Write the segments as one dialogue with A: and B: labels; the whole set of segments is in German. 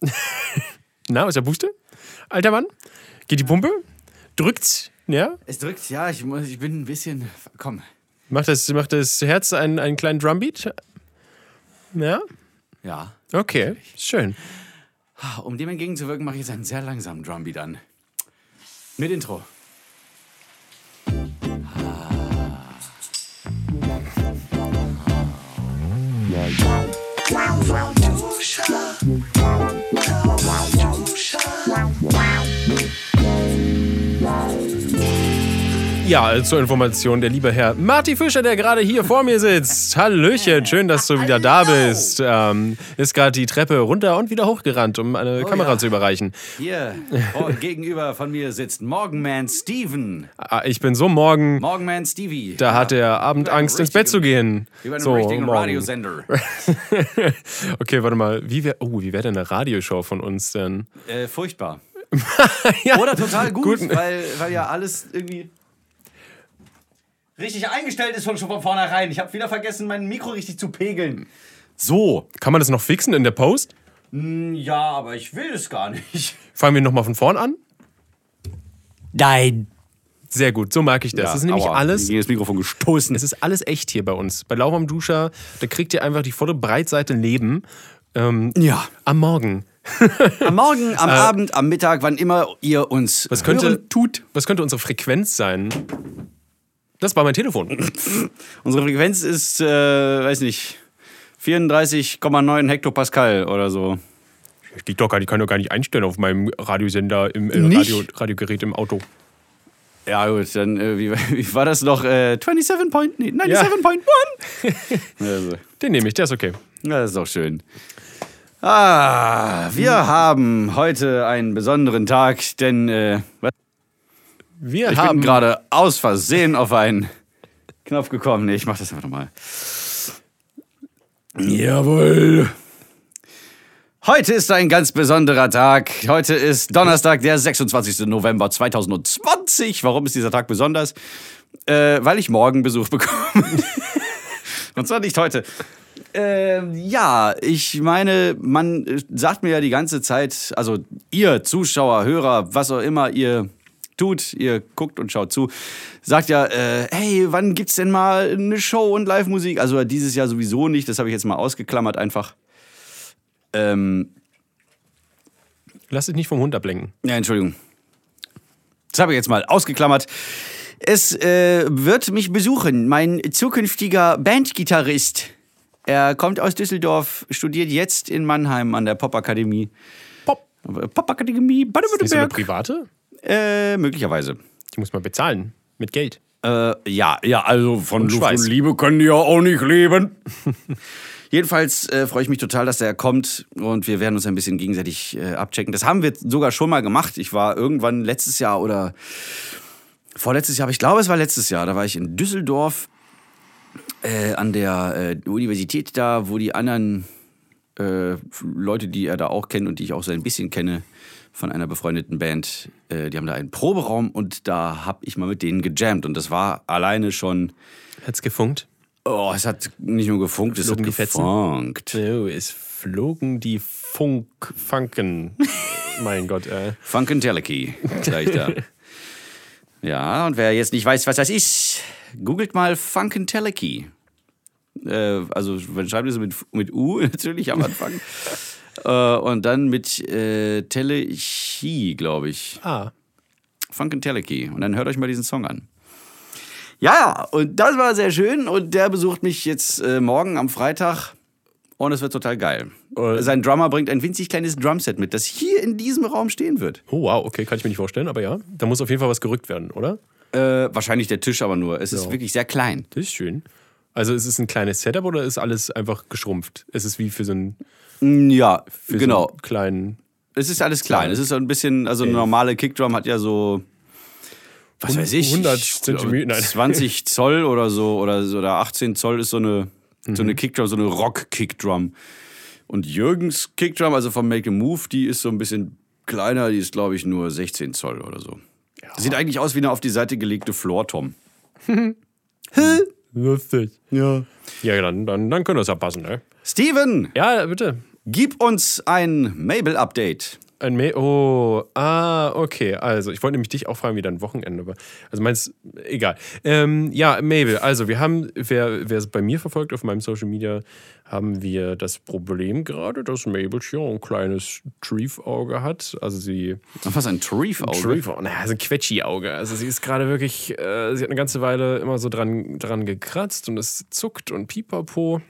A: Na, ist der Puste? Alter Mann? Geht die Pumpe? Drückt's? Ja?
B: Es drückt, ja, ich, muss, ich bin ein bisschen. Komm.
A: Macht das, macht das Herz einen, einen kleinen Drumbeat? Ja?
B: Ja.
A: Okay, schön.
B: Um dem entgegenzuwirken, mache ich jetzt einen sehr langsamen Drumbeat an. Mit Intro.
A: Ja, zur Information, der liebe Herr Marty Fischer, der gerade hier vor mir sitzt. Hallöchen, schön, dass du wieder da bist. Ähm, ist gerade die Treppe runter und wieder hochgerannt, um eine Kamera
B: ja.
A: zu überreichen.
B: Hier, oh, gegenüber von mir sitzt Morgenman Steven.
A: Ah, Ich bin so morgen,
B: Morgenman Stevie.
A: da hat er Abendangst, ins Bett zu gehen.
B: Über einen
A: So,
B: richtigen
A: morgen.
B: Radiosender.
A: okay, warte mal. Wie wäre oh, wie wär denn eine Radioshow von uns denn?
B: Äh, furchtbar.
A: ja,
B: Oder total gut,
A: Gut.
B: Weil, weil ja alles irgendwie richtig eingestellt ist von schon von vornherein. Ich habe wieder vergessen, mein Mikro richtig zu pegeln. So.
A: Kann man das noch fixen in der Post?
B: Ja, aber ich will es gar nicht.
A: Fangen wir nochmal von vorn an?
B: Nein.
A: Sehr gut, so mag ich das. das ist nämlich alles.
B: Gegen das Mikrofon gestoßen.
A: Es ist alles echt hier bei uns. Bei Lauwarm Duscher, da kriegt ihr einfach die volle Breitseite Leben. Ähm,
B: Ja.
A: Am Morgen.
B: Am Morgen, am Abend, am Mittag, wann immer ihr uns
A: Was könnte,
B: hören tut.
A: was könnte unsere Frequenz sein? Das war mein Telefon.
B: Unsere Frequenz ist, äh, weiß nicht, 34,9 Hektopascal oder so.
A: Ich doch gar nicht, kann doch gar nicht einstellen auf meinem Radiosender im äh? Radio, Radiogerät im Auto.
B: Ja gut, dann, äh, wie, wie war das noch? Äh, 27 point, nee, 97.1? also,
A: Den nehme ich, der ist okay.
B: ja, das ist doch schön. Ah, wir haben heute einen besonderen Tag, denn äh, was?
A: Wir
B: ich
A: haben
B: bin gerade aus Versehen auf einen Knopf gekommen. Nee, ich mach das einfach nochmal. Jawohl. Heute ist ein ganz besonderer Tag. Heute ist Donnerstag, der 26. November 2020. Warum ist dieser Tag besonders? Äh, weil ich morgen Besuch bekomme. Und zwar nicht heute. Ähm, ja, ich meine, man äh, sagt mir ja die ganze Zeit, also ihr Zuschauer, Hörer, was auch immer ihr tut, ihr guckt und schaut zu, sagt ja, äh, hey, wann gibt's denn mal eine Show und Live-Musik? Also dieses Jahr sowieso nicht, das habe ich jetzt mal ausgeklammert einfach. Ähm,
A: Lass dich nicht vom Hund ablenken.
B: ja, Entschuldigung. Das habe ich jetzt mal ausgeklammert. Es äh, wird mich besuchen, mein zukünftiger Bandgitarrist. Er kommt aus Düsseldorf, studiert jetzt in Mannheim an der Popakademie.
A: Pop.
B: Popakademie
A: Ist das eine
B: Baden-Württemberg.
A: private?
B: Äh, möglicherweise.
A: Die muss man bezahlen. Mit Geld.
B: Äh, ja, ja, also von
A: Und
B: Luft
A: Schweiß.
B: und Liebe können die ja auch nicht leben. Jedenfalls äh, freue ich mich total, dass er kommt und wir werden uns ein bisschen gegenseitig äh, abchecken. Das haben wir sogar schon mal gemacht. Ich war irgendwann letztes Jahr oder vorletztes Jahr, aber ich glaube, es war letztes Jahr. Da war ich in Düsseldorf äh, an der äh, Universität da, wo die anderen äh, Leute, die er da auch kennt und die ich auch so ein bisschen kenne, von einer befreundeten Band, äh, die haben da einen Proberaum und da habe ich mal mit denen gejammt und das war alleine schon,
A: Hat's gefunkt?
B: oh, es hat nicht nur gefunkt, es
A: Flogen
B: hat
A: die Fetzen?
B: gefunkt.
A: Oh, es flogen die Funkfanken. mein Ggott, äh.
B: Funkenteleki, sag ich da. ja, und wer jetzt nicht weiß, was das ist, googelt mal Funkenteleki. Äh, also, schreibt es mit, mit U natürlich am Anfang. Äh, und dann mit äh, Telechi, glaube ich.
A: Ah.
B: Funkenteleki. Und dann hört euch mal diesen Song an. Ja, und das war sehr schön. Und der besucht mich jetzt äh, morgen am Freitag. Und es wird total geil.
A: Äh.
B: Sein Drummer bringt ein winzig kleines Drumset mit, das hier in diesem Raum stehen wird.
A: Oh, wow, okay, kann ich mir nicht vorstellen, aber ja. Da muss auf jeden Fall was gerückt werden, oder?
B: Äh, wahrscheinlich der Tisch aber nur. Es ist
A: Ja.
B: wirklich sehr klein.
A: Das ist schön. Also ist es ein kleines Setup oder ist alles einfach geschrumpft? Es ist wie für so einen,
B: Mm, Ja,
A: für
B: genau.
A: so einen kleinen.
B: Es ist alles klein.
A: Klein.
B: Es ist so ein bisschen, also eine normale Kickdrum hat ja so, was weiß ich,
A: 100
B: ich glaube,
A: Zentimeter, nein.
B: 20 Zoll oder so oder, oder 18 Zoll ist so eine, so
A: Mhm.
B: eine Kickdrum, so eine Rock-Kickdrum. Und Jürgens Kickdrum, also vom Make a Move, die ist so ein bisschen kleiner, die ist glaube ich nur 16 Zoll oder so. Sieht eigentlich aus wie eine auf die Seite gelegte Floor-Tom.
A: Lustig.
B: Ja.
A: Ja, dann, dann, dann könnte das ja passen, ne?
B: Steven,
A: Ja, bitte.
B: Gib uns ein Mabel-Update.
A: Ein Me oh, ah, okay. Also, ich wollte nämlich dich auch fragen, wie dein Wochenende war. Also, meinst egal. Ähm, ja, Mabel, also, wir haben, wer, wer es bei mir verfolgt auf meinem Social Media, haben wir das Problem gerade, dass Mabel hier ein kleines Triefauge hat. Also, sie.
B: Was, ein Triefauge?
A: Triefauge, naja, so ein Quetschi-Auge. Also, sie ist gerade wirklich, äh, sie hat eine ganze Weile immer so dran, dran gekratzt und es zuckt und pipapo.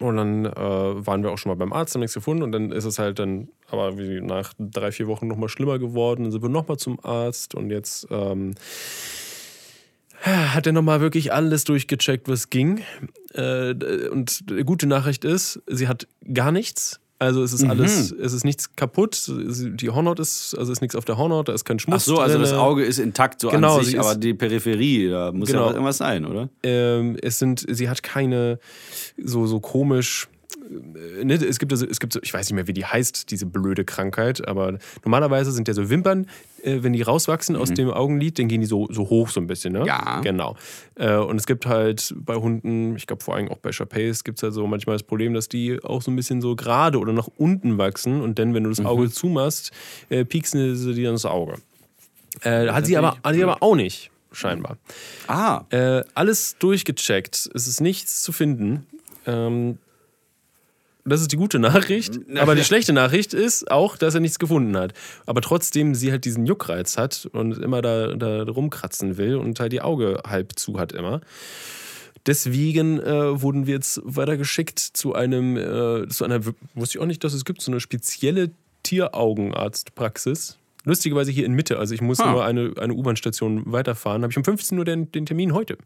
A: Und dann äh, waren wir auch schon mal beim Arzt, haben nichts gefunden. Und dann ist es halt dann, aber nach drei, vier Wochen nochmal schlimmer geworden. Dann sind wir nochmal zum Arzt und jetzt ähm, hat er nochmal wirklich alles durchgecheckt, was ging. Äh, und gute Nachricht ist, sie hat gar nichts. Also es ist alles, es ist nichts kaputt. Die Hornhaut ist, also ist nichts auf der Hornhaut, da ist kein Schmutz.
B: Ach so, also das
A: drinne.
B: Auge ist intakt so
A: Genau,
B: an sich,
A: ist-
B: aber die Peripherie, da muss
A: Genau.
B: ja irgendwas sein, oder?
A: ähm, es sind, sie hat keine so, so komisch. Äh, Ne, es gibt, also, es gibt so, ich weiß nicht mehr, wie die heißt, diese blöde Krankheit, aber normalerweise sind ja so Wimpern, äh, wenn die rauswachsen aus dem Augenlid, dann gehen die so, so hoch so ein bisschen, ne?
B: Mhm. Ja.
A: Genau. Äh, und es gibt halt bei Hunden, ich glaube vor allem auch bei Chapeis, gibt es halt so manchmal das Problem, dass die auch so ein bisschen so gerade oder nach unten wachsen und dann, wenn du das
B: Mhm.
A: Auge zumachst, äh, pieksen sie dir ins Auge. Äh, hat, sie aber, hat sie aber auch nicht, scheinbar.
B: Ah,
A: Äh, alles durchgecheckt. Es ist nichts zu finden. Ähm, das ist die gute Nachricht. Aber die schlechte Nachricht ist auch, dass er nichts gefunden hat. Aber trotzdem sie halt diesen Juckreiz hat und immer da, da rumkratzen will und halt die Auge halb zu hat immer. Deswegen äh, wurden wir jetzt weitergeschickt zu einem, äh, zu einer, wusste ich auch nicht, dass es gibt, so eine spezielle Tieraugenarztpraxis. Lustigerweise hier in Mitte, also ich muss
B: Ah.
A: nur eine, eine U-Bahn-Station weiterfahren. Habe ich um 15 Uhr den, den Termin heute.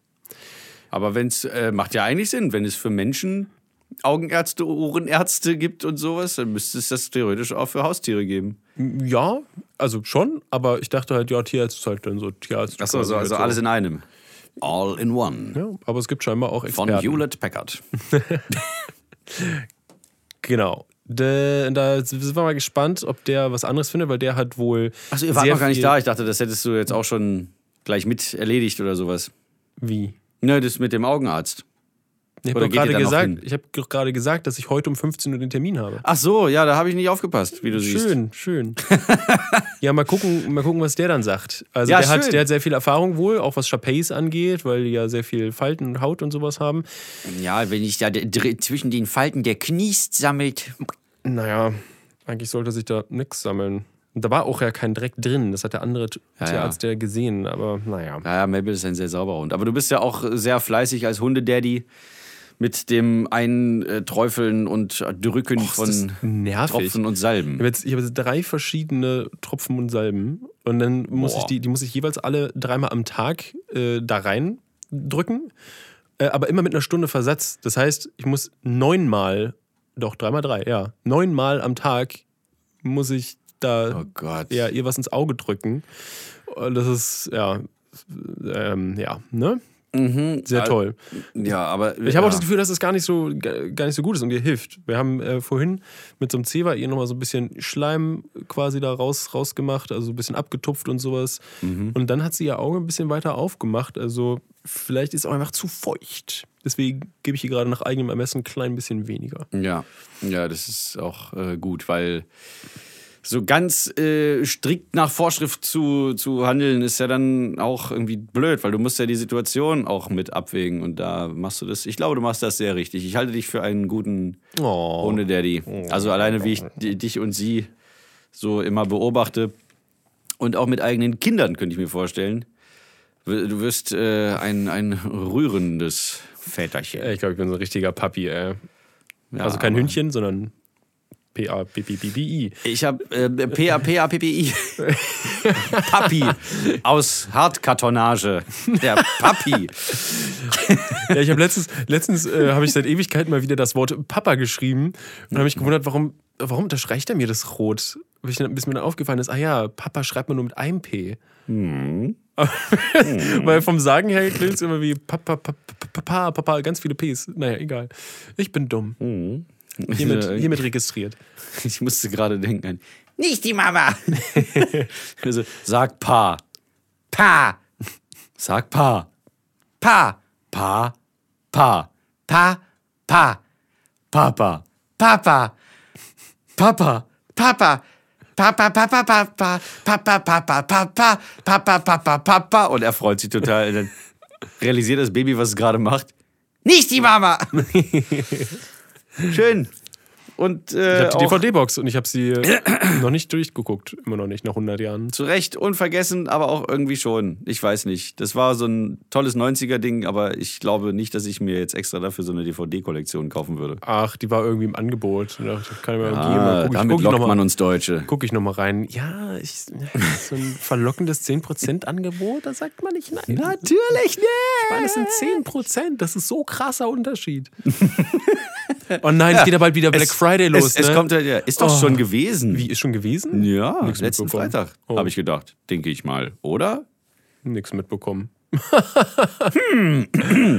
B: aber wenn es, äh, macht ja eigentlich Sinn, wenn es für Menschen Augenärzte, Ohrenärzte gibt und sowas, dann müsste es das theoretisch auch für Haustiere geben.
A: Ja, also schon, aber ich dachte halt, ja, Tierarzt ist halt dann so Tierarzt.
B: Achso, also, also alles in einem. All in one.
A: Ja, aber es gibt scheinbar auch
B: Von
A: Experten.
B: Hewlett Packard.
A: Genau. Da, da sind wir mal gespannt, ob der was anderes findet, weil der hat wohl.
B: Achso, ihr wart noch gar nicht da. Ich dachte, das hättest du jetzt auch schon gleich mit erledigt oder sowas.
A: Wie?
B: Ne, das mit dem Augenarzt.
A: Ich habe gerade gesagt, ich habe gerade gesagt, dass ich heute um 15 Uhr den Termin habe.
B: Ach so, ja, da habe ich nicht aufgepasst, wie du siehst.
A: Schön, schön. ja, mal gucken, mal gucken, was der dann sagt. Also
B: Ja,
A: der, hat,
B: schön.
A: der hat sehr viel Erfahrung wohl, auch was Chapeis angeht, weil die ja sehr viel Falten und Haut und sowas haben.
B: Ja, wenn sich da zwischen den Falten der Kniest sammelt.
A: Naja, eigentlich sollte sich da nichts sammeln. Da war auch ja kein Dreck drin. Das hat der andere
B: Ja,
A: Tierarzt ja gesehen. Aber naja.
B: Naja, Mabel ist ein sehr sauberer Hund. Aber du bist ja auch sehr fleißig als Hundedaddy mit dem Einträufeln und Drücken
A: das
B: von. Tropfen und
A: Ich
B: Salben.
A: habe jetzt, ich habe jetzt drei verschiedene Tropfen und Salben. Und dann muss
B: Boah.
A: ich die, die muss ich jeweils alle dreimal am Tag äh, da rein drücken. Äh, aber immer mit einer Stunde Versatz. Das heißt, ich muss neunmal, doch dreimal drei, ja, neunmal am Tag muss ich da
B: Oh Gott.
A: ja, ihr was ins Auge drücken. Und das ist, ja, ähm, ja, ne? Sehr
B: Al-
A: toll.
B: Ja, aber.
A: Ich habe auch das Gefühl, dass es gar nicht so gar nicht so gut ist und ihr hilft. Wir haben äh, vorhin mit so einem Zewa ihr nochmal so ein bisschen Schleim quasi da raus, rausgemacht, also so ein bisschen abgetupft und sowas. Und dann hat sie ihr Auge ein bisschen weiter aufgemacht. Also vielleicht ist es auch einfach zu feucht. Deswegen gebe ich ihr gerade nach eigenem Ermessen ein klein bisschen weniger.
B: Ja, ja, das ist auch äh, gut, weil so ganz äh, strikt nach Vorschrift zu, zu handeln ist ja dann auch irgendwie blöd, weil du musst ja die Situation auch mit abwägen und da machst du das. Ich glaube, du machst das sehr richtig. Ich halte dich für einen guten
A: Oh.
B: Hunde-Daddy. Also alleine wie ich di- dich und sie so immer beobachte und auch mit eigenen Kindern könnte ich mir vorstellen. Du wirst äh, ein, ein rührendes Väterchen.
A: Äh, Ich glaube, ich bin so ein richtiger Papi, ey.
B: Ja,
A: also kein Hündchen, sondern P-A-P-P-P-I.
B: Ich habe äh, P-A-P-A-P-P-I. Papi aus Hartkartonage. Der Papi.
A: Ja, ich habe letztens, letztens äh, habe ich seit Ewigkeiten mal wieder das Wort Papa geschrieben und habe mich gewundert, warum, warum unterstreicht er mir das rot? Bis, mir dann aufgefallen ist, ah ja, Papa schreibt man nur mit einem P. Weil vom Sagen her klingt es immer wie Papa, Papa, Papa, Papa, ganz viele Ps. Naja, egal. Ich bin dumm. Hiermit, hiermit registriert.
B: Ich musste gerade denken. Nicht die Mama. also, sag Pa. Pa. Sag Pa. Pa. Pa. Pa. Pa. Pa. Papa. Papa. Papa, Papa, Papa, Papa, Papa, Papa, Papa, Papa, Papa, Papa, Papa. Und er freut sich total. Und dann realisiert das Baby, was es gerade macht. Nicht die Mama! Schön. Und äh,
A: Ich habe die DVD-Box und ich habe sie noch nicht durchgeguckt. Immer noch nicht, nach 100 Jahren.
B: zu Recht unvergessen, aber auch irgendwie schon. Ich weiß nicht. Das war so ein tolles 90er-Ding, aber ich glaube nicht, dass ich mir jetzt extra dafür so eine DVD-Kollektion kaufen würde.
A: Ach, die war irgendwie im Angebot. Da kann ich mal
B: Ah,
A: gehen. Guck ich,
B: damit
A: guck ich
B: lockt
A: noch
B: man
A: mal,
B: uns Deutsche.
A: guck ich noch mal rein. Ja, ich, so ein verlockendes 10%-Angebot, da sagt man nicht nein.
B: Natürlich nicht!
A: Ich meine, das sind 10%. Das ist so krasser Unterschied. oh nein, es geht ja bald wieder Black
B: Es-
A: Friday los.
B: Es, es
A: ne?
B: kommt ja, ja, ist doch
A: Oh.
B: schon gewesen.
A: Wie, ist schon gewesen?
B: Ja,
A: Nix
B: letzten. Freitag,
A: Oh.
B: habe ich gedacht. Denke ich mal, oder?
A: Nichts mitbekommen.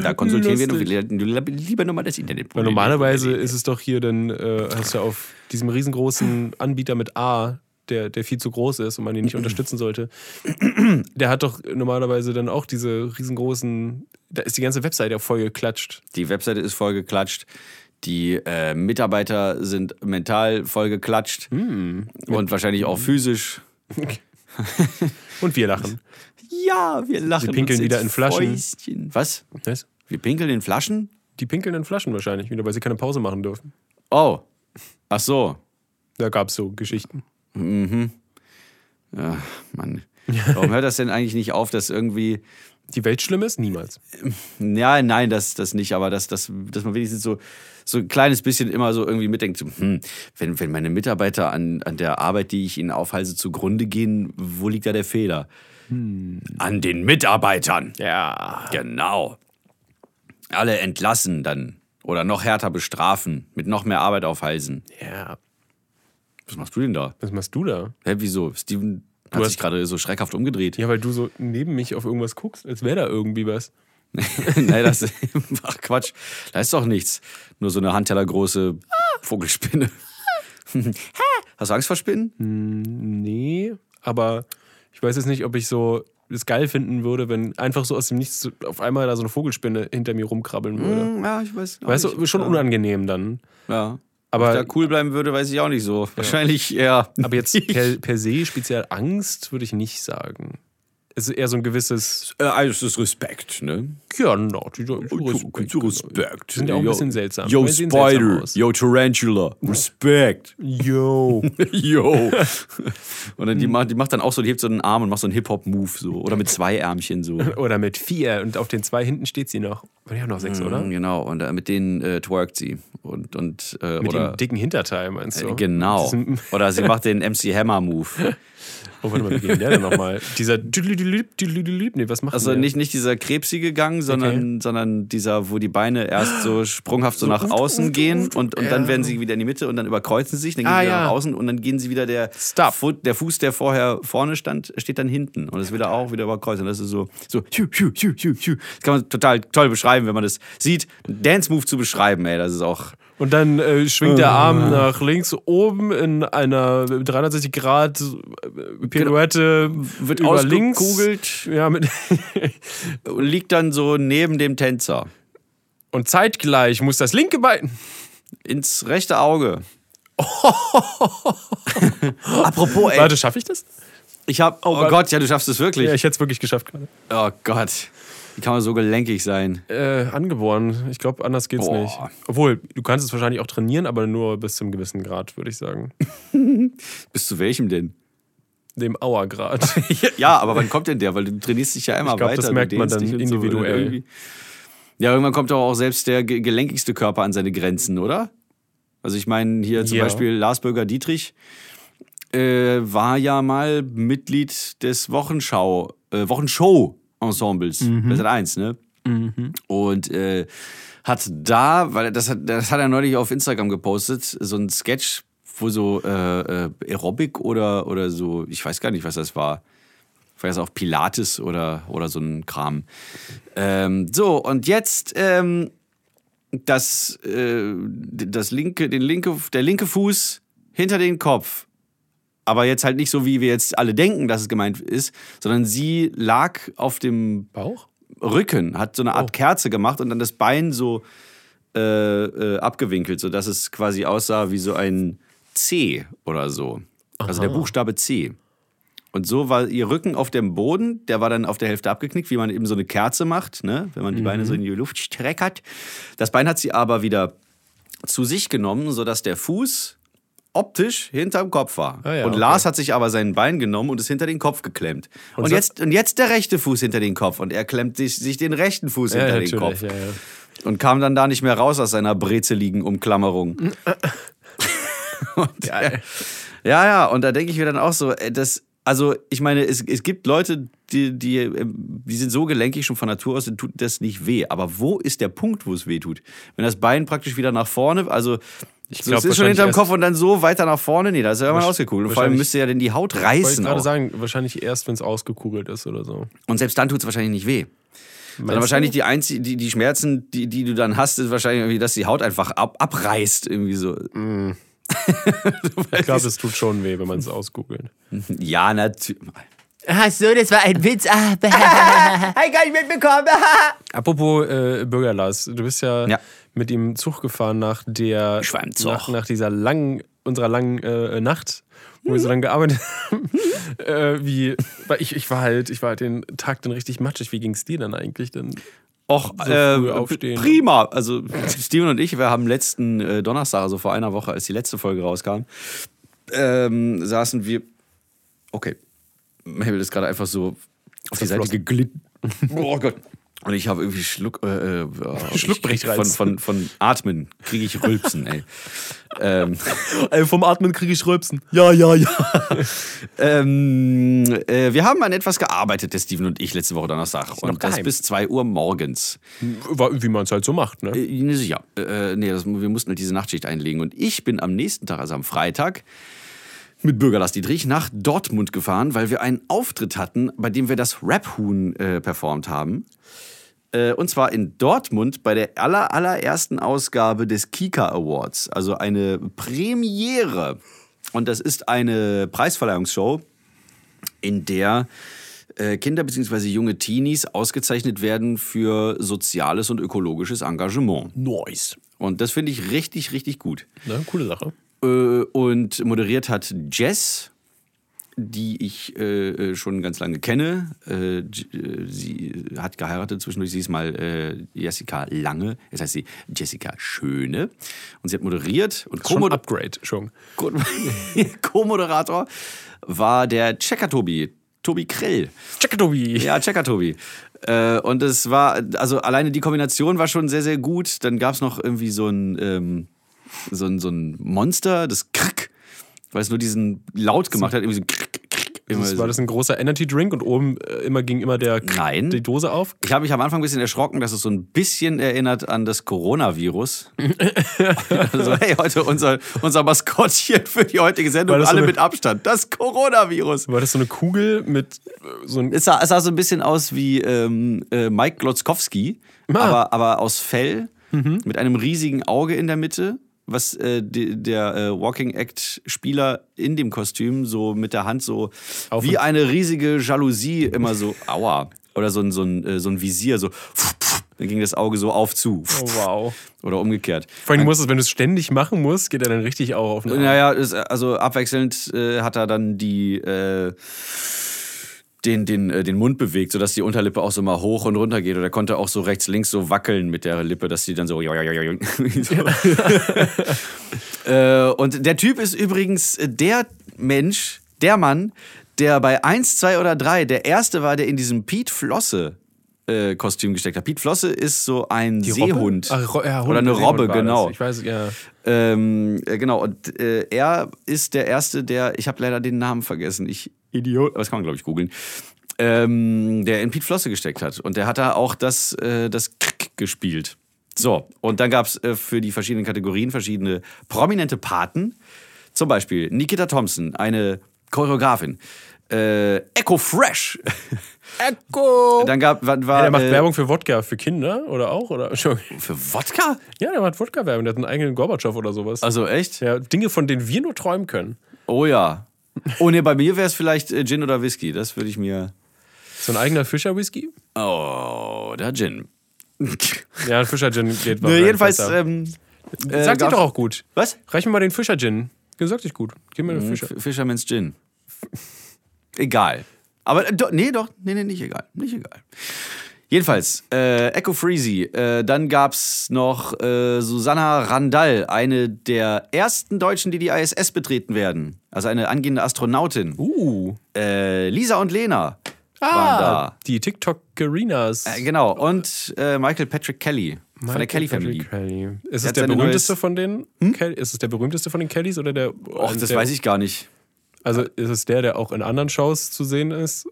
B: Da konsultieren wir
A: Lustig.
B: nur- lieber nochmal das Internet.
A: Weil normalerweise ist es doch hier dann, äh, hast du auf diesem riesengroßen Anbieter mit A, der, der viel zu groß ist und man ihn nicht unterstützen sollte, der hat doch normalerweise dann auch diese riesengroßen, da ist die ganze Webseite ja voll geklatscht.
B: Die Webseite ist voll geklatscht. Die äh, Mitarbeiter sind mental voll geklatscht.
A: Hm.
B: Und wahrscheinlich auch physisch.
A: Und wir lachen.
B: Ja, wir lachen.
A: Wir pinkeln
B: uns
A: wieder in Flaschen.
B: Fäustchen. Was?
A: Was?
B: Wir pinkeln in Flaschen?
A: Die pinkeln in Flaschen wahrscheinlich wieder, weil sie keine Pause machen dürfen.
B: Oh. Ach so.
A: Da gab es so Geschichten.
B: Ja, Mann. Warum hört das denn eigentlich nicht auf, dass irgendwie.
A: Die Welt schlimm ist? Niemals.
B: Ja, nein, das, das nicht, aber dass, dass, dass man wenigstens so, so ein kleines bisschen immer so irgendwie mitdenkt, hm, wenn, wenn meine Mitarbeiter an, an der Arbeit, die ich ihnen aufhalse, zugrunde gehen, wo liegt da der Fehler? An den Mitarbeitern.
A: Ja.
B: Genau. Alle entlassen dann oder noch härter bestrafen, mit noch mehr Arbeit aufhalsen.
A: Ja.
B: Was machst du denn da?
A: Was machst du da?
B: Hä, wieso? Steven hat
A: hast-
B: sich gerade so schreckhaft umgedreht.
A: Ja, weil du so neben mich auf irgendwas guckst, als wäre da irgendwie was.
B: Nein, das ach Quatsch. Da ist doch nichts. Nur so eine handtellergroße Vogelspinne. Hast du Angst vor Spinnen?
A: Nee, aber ich weiß jetzt nicht, ob ich so es geil finden würde, wenn einfach so aus dem Nichts auf einmal da so eine Vogelspinne hinter mir rumkrabbeln würde.
B: Hm, Ja, ich weiß.
A: Weißt du, schon
B: ja.
A: unangenehm dann.
B: Ja.
A: Aber-
B: Ob ich da cool bleiben würde, weiß ich auch nicht so. Wahrscheinlich eher.
A: Aber jetzt per, per se speziell Angst würde ich nicht sagen. Es ist eher so ein gewisses,
B: Äh, also es ist Respekt, ne?
A: ja, no, die, die
B: Respekt. Respekt.
A: Die sind ja auch ein bisschen seltsam.
B: Yo, Spider. Yo, Tarantula. Respekt.
A: Yo.
B: Yo. Und dann die macht, die macht dann auch so, die hebt so einen Arm und macht so einen Hip-Hop-Move so. Oder mit zwei Ärmchen so.
A: Oder mit vier und auf den zwei hinten steht sie noch. War ja noch sechs, oder?
B: Mhm, Genau, und äh, mit denen äh, twerkt sie. Und, und, äh,
A: Mit
B: oder,
A: dem dicken Hinterteil, meinst du?
B: äh, Genau. Oder sie macht den MC Hammer-Move.
A: Oh, warte mal, wie denn der denn nochmal? Dieser nee, was macht
B: Also nicht, nicht dieser krebsige Gang, sondern, sondern dieser, wo die Beine erst so sprunghaft so, nach außen gehen und, und dann
A: Ja.
B: werden sie wieder in die Mitte und dann überkreuzen sie sich, dann gehen
A: Ah,
B: sie
A: ja.
B: nach außen und dann gehen sie wieder der. Fu der Fuß, der vorher vorne stand, steht dann hinten und ist wieder auch wieder überkreuzt. Und das ist so, so. Das kann man total toll beschreiben, wenn man das sieht. Dance-Move zu beschreiben, ey, das ist auch.
A: Und dann äh, schwingt der Arm nach links oben in einer 360 Grad äh, Pirouette
B: Wird
A: über links.
B: ausgekugelt
A: Ja,
B: liegt dann so neben dem Tänzer.
A: und zeitgleich muss das linke Bein.
B: Ins rechte Auge. Apropos, ey.
A: Warte, schaffe ich das?
B: Ich hab, oh,
A: Gott.
B: Gott. ja, du schaffst es wirklich.
A: Ja, ich hätte es wirklich geschafft gerade.
B: Oh Gott. Wie kann man so gelenkig sein?
A: Äh, angeboren. Ich glaube, anders geht's
B: Boah.
A: nicht. Obwohl, du kannst es wahrscheinlich auch trainieren, aber nur bis zum gewissen Grad, würde ich sagen.
B: Bis zu welchem denn?
A: Dem Auergrad.
B: ja, aber wann kommt denn der? Weil du trainierst dich ja immer
A: Ich glaub,
B: weiter.
A: das merkt man dann
B: so.
A: individuell.
B: Irgendwie- Ja, irgendwann kommt doch auch selbst der ge- gelenkigste Körper an seine Grenzen, oder? Also ich meine, hier zum
A: Ja.
B: Beispiel Lars Bürger Dietrich äh, war ja mal Mitglied des Wochenschau, äh, Wochenshow-Ensembles.
A: Mhm.
B: Ist eins, ne? Und äh, hat da, weil das hat, das hat er neulich auf Instagram gepostet, so ein Sketch, wo so äh, äh, Aerobic oder, oder so, ich weiß gar nicht, was das war. Vielleicht auch Pilates oder, oder so ein Kram. Ähm, so, und jetzt ähm, das, äh, das linke, den linke, der linke Fuß hinter den Kopf. Aber jetzt halt nicht so, wie wir jetzt alle denken, dass es gemeint ist, sondern sie lag auf dem
A: Bauch?
B: Rücken, hat so eine Art
A: Oh.
B: Kerze gemacht und dann das Bein so äh, äh, abgewinkelt, sodass es quasi aussah wie so ein C oder so. Also der Buchstabe C. Und so war ihr Rücken auf dem Boden, der war dann auf der Hälfte abgeknickt, wie man eben so eine Kerze macht, ne? wenn man die Beine so in die Luft streckert. Das Bein hat sie aber wieder zu sich genommen, sodass der Fuß optisch hinterm Kopf war.
A: Ah ja,
B: und
A: okay.
B: Lars hat sich aber sein Bein genommen und ist hinter den Kopf geklemmt. Und,
A: so-
B: jetzt, und jetzt der rechte Fuß hinter den Kopf und er klemmt sich, sich den rechten Fuß
A: Ja,
B: hinter den. Kopf.
A: Ja.
B: Und kam dann da nicht mehr raus aus seiner brezeligen Umklammerung. und, ja, ja, und da denke ich mir dann auch so, äh, das, also ich meine, es, es gibt Leute, die, die, ähm, die sind so gelenkig schon von Natur aus, tut das nicht weh. Aber wo ist der Punkt, wo es weh tut? Wenn das Bein praktisch wieder nach vorne, also ich so,
A: glaub,
B: es ist schon hinterm Kopf und dann so weiter nach vorne, nee, da ist ja irgendwann ausgekugelt. Und vor allem müsste ja denn die Haut
A: Wollte ich
B: reißen.
A: gerade sagen, wahrscheinlich erst, wenn es ausgekugelt ist oder so.
B: Und selbst dann tut es wahrscheinlich nicht weh. Sondern wahrscheinlich die, einzig, die, die Schmerzen, die, die du dann hast, ist wahrscheinlich irgendwie, dass die Haut einfach ab, abreißt. Irgendwie so.
A: Ich glaube, es tut schon weh, wenn man es ausgoogelt.
B: Ja, natürlich.
C: Ach so, das war ein Witz. Ah, bäh.
B: Hey, gar nicht mitbekommen.
A: Apropos äh, Bürger Lars, du bist ja,
B: Ja.
A: Mit ihm Zug gefahren nach der nach, nach dieser langen unserer langen äh, Nacht, wo wir so lange gearbeitet haben. äh, wie, ich, ich war halt, ich war halt den Tag dann richtig matschig. Wie ging es dir dann eigentlich? Dann
B: Och,
A: So
B: äh, prima. Also Steven und ich, wir haben letzten äh, Donnerstag, also vor einer Woche, als die letzte Folge rauskam, ähm, saßen wir. Okay. Mabel ist gerade einfach so auf die Seite geglitten. oh Gott. Und ich habe irgendwie Schluck, äh, äh,
A: Schluckbrechreiz.
B: von, von, von Atmen kriege ich Rülpsen, ey. ähm,
A: Ey, vom Atmen kriege ich Rülpsen. Ja, ja, ja.
B: ähm, äh, wir haben an etwas gearbeitet, der Steven und ich, letzte Woche Donnerstag.
A: noch
B: Und das
A: geheim.
B: bis 2 Uhr morgens.
A: War- Wie man es halt so macht, ne?
B: Äh, Ja, äh, nee, das, wir mussten halt diese Nachtschicht einlegen. Und ich bin am nächsten Tag, also am Freitag, mit Bürgerlass Dietrich nach Dortmund gefahren, weil wir einen Auftritt hatten, bei dem wir das Rap-Huhn äh, performt haben. Äh, und zwar in Dortmund bei der aller, allerersten Ausgabe des Kika Awards. Also eine Premiere. Und das ist eine Preisverleihungsshow, in der äh, Kinder bzw. junge Teenies ausgezeichnet werden für soziales und ökologisches Engagement.
A: Nice.
B: Und das finde ich richtig, richtig gut.
A: Ne, coole Sache.
B: Äh, und moderiert hat Jess, die ich äh, äh, schon ganz lange kenne. Äh, äh, sie hat geheiratet zwischendurch. Sie ist mal äh, Jessica Lange. Jetzt heißt sie Jessica Schöne. Und sie hat moderiert. Und
A: Schon
B: Co-Moder-
A: Upgrade, schon.
B: Co- Co-Moderator war der Checker Tobi. Tobi Krill.
A: Checker Tobi.
B: Ja, Checker Tobi. Und es war, also alleine die Kombination war schon sehr, sehr gut. Dann gab es noch irgendwie so ein, ähm, so ein, so ein Monster, das Krick, weil es nur diesen Laut gemacht hat. Irgendwie so Krick, Krick, immer
A: Das
B: so.
A: war das ein großer Energy Drink und oben äh, immer ging immer der
B: Nein.
A: die Dose auf.
B: Ich habe mich am Anfang ein bisschen erschrocken, dass es so ein bisschen erinnert an das Coronavirus. also, hey, heute unser, unser Maskottchen für die heutige Sendung,
A: das so
B: alle
A: eine-
B: mit Abstand. Das Coronavirus.
A: War das so eine Kugel mit äh, so ein
B: Es sah, es sah so ein bisschen aus wie ähm, äh, Mike Glotzkowski,
A: Ah.
B: aber, aber aus Fell, mit einem riesigen Auge in der Mitte, was äh, die, der äh, Walking Act-Spieler in dem Kostüm so mit der Hand so
A: Auf
B: wie eine riesige Jalousie immer so, aua, oder so ein, so ein, äh, so ein Visier, so, dann ging das Auge so auf zu.
A: Oh, wow.
B: Oder umgekehrt.
A: Vor allem, du musst es, wenn du es ständig machen musst, geht er dann richtig auch auf den Arm.
B: Naja, also abwechselnd äh, hat er dann die äh, den, den, äh, den Mund bewegt, sodass die Unterlippe auch so mal hoch und runter geht. Oder er konnte auch so rechts, links so wackeln mit der Lippe, dass sie dann so. so. äh, und der Typ ist übrigens der Mensch, der Mann, der bei 1, 2 oder 3 der erste war, der in diesem Pete Flosse. äh, Kostüm gesteckt hat. Pete Flosse ist so ein
A: Die?
B: Seehund.
A: Ach, ja,
B: oder eine Robbe,
A: das.
B: genau.
A: Ich weiß, ja.
B: Ähm, äh, genau, und äh, er ist der Erste, der, ich habe leider den Namen vergessen, ich Idiot, aber das kann man, glaube ich, googeln, ähm, der in Pete Flosse gesteckt hat. Und der hat da auch das, äh, das Krick gespielt. So, und dann gab es äh, für die verschiedenen Kategorien verschiedene prominente Paten. Zum Beispiel Nikita Thompson, eine Choreografin. Äh, Echo Fresh.
A: Echo!
B: Dann gab, war, war
A: Ja, der macht
B: äh,
A: Werbung für Wodka, für Kinder oder auch? Oder? Entschuldigung.
B: für Wodka?
A: Ja, der macht Wodka-Werbung, der hat einen eigenen Gorbatschow oder sowas.
B: Also echt?
A: ja, Dinge, von denen wir nur träumen können.
B: Oh ja. Oh ne, bei mir wäre es vielleicht äh, Gin oder Whisky. Das würde ich mir.
A: So ein eigener Fischer-Whisky?
B: Oh, der Gin.
A: Ja, ein Fischer-Gin geht
B: Ne,
A: wahrscheinlich
B: jedenfalls. Ähm, äh,
A: Sagt ihr doch auch gut.
B: Was?
A: Reich mir mal den Fischer-Gin. Gesagt ich gut. Gib mir eine Fische.
B: F- Fisherman's Gin. Egal. Aber äh, do, nee, doch, nee, nee, nicht egal. Nicht egal. Jedenfalls, äh, Echo Freezy. Äh, dann gab's noch äh, Susanna Randall, eine der ersten Deutschen, die die ISS betreten werden. Also eine angehende Astronautin.
A: Uh.
B: Äh, Lisa und Lena waren da.
A: Die TikTok-Gerinas.
B: Äh, genau. Und äh, Michael Patrick Kelly von der Kelly Family.
A: Kelly. Ist es der berühmteste
B: neues-
A: von den Kelly? Ist es der berühmteste von den Kellys oder der?
B: Och, das
A: der,
B: weiß ich gar nicht.
A: Also ist es der, der auch in anderen Shows zu sehen ist?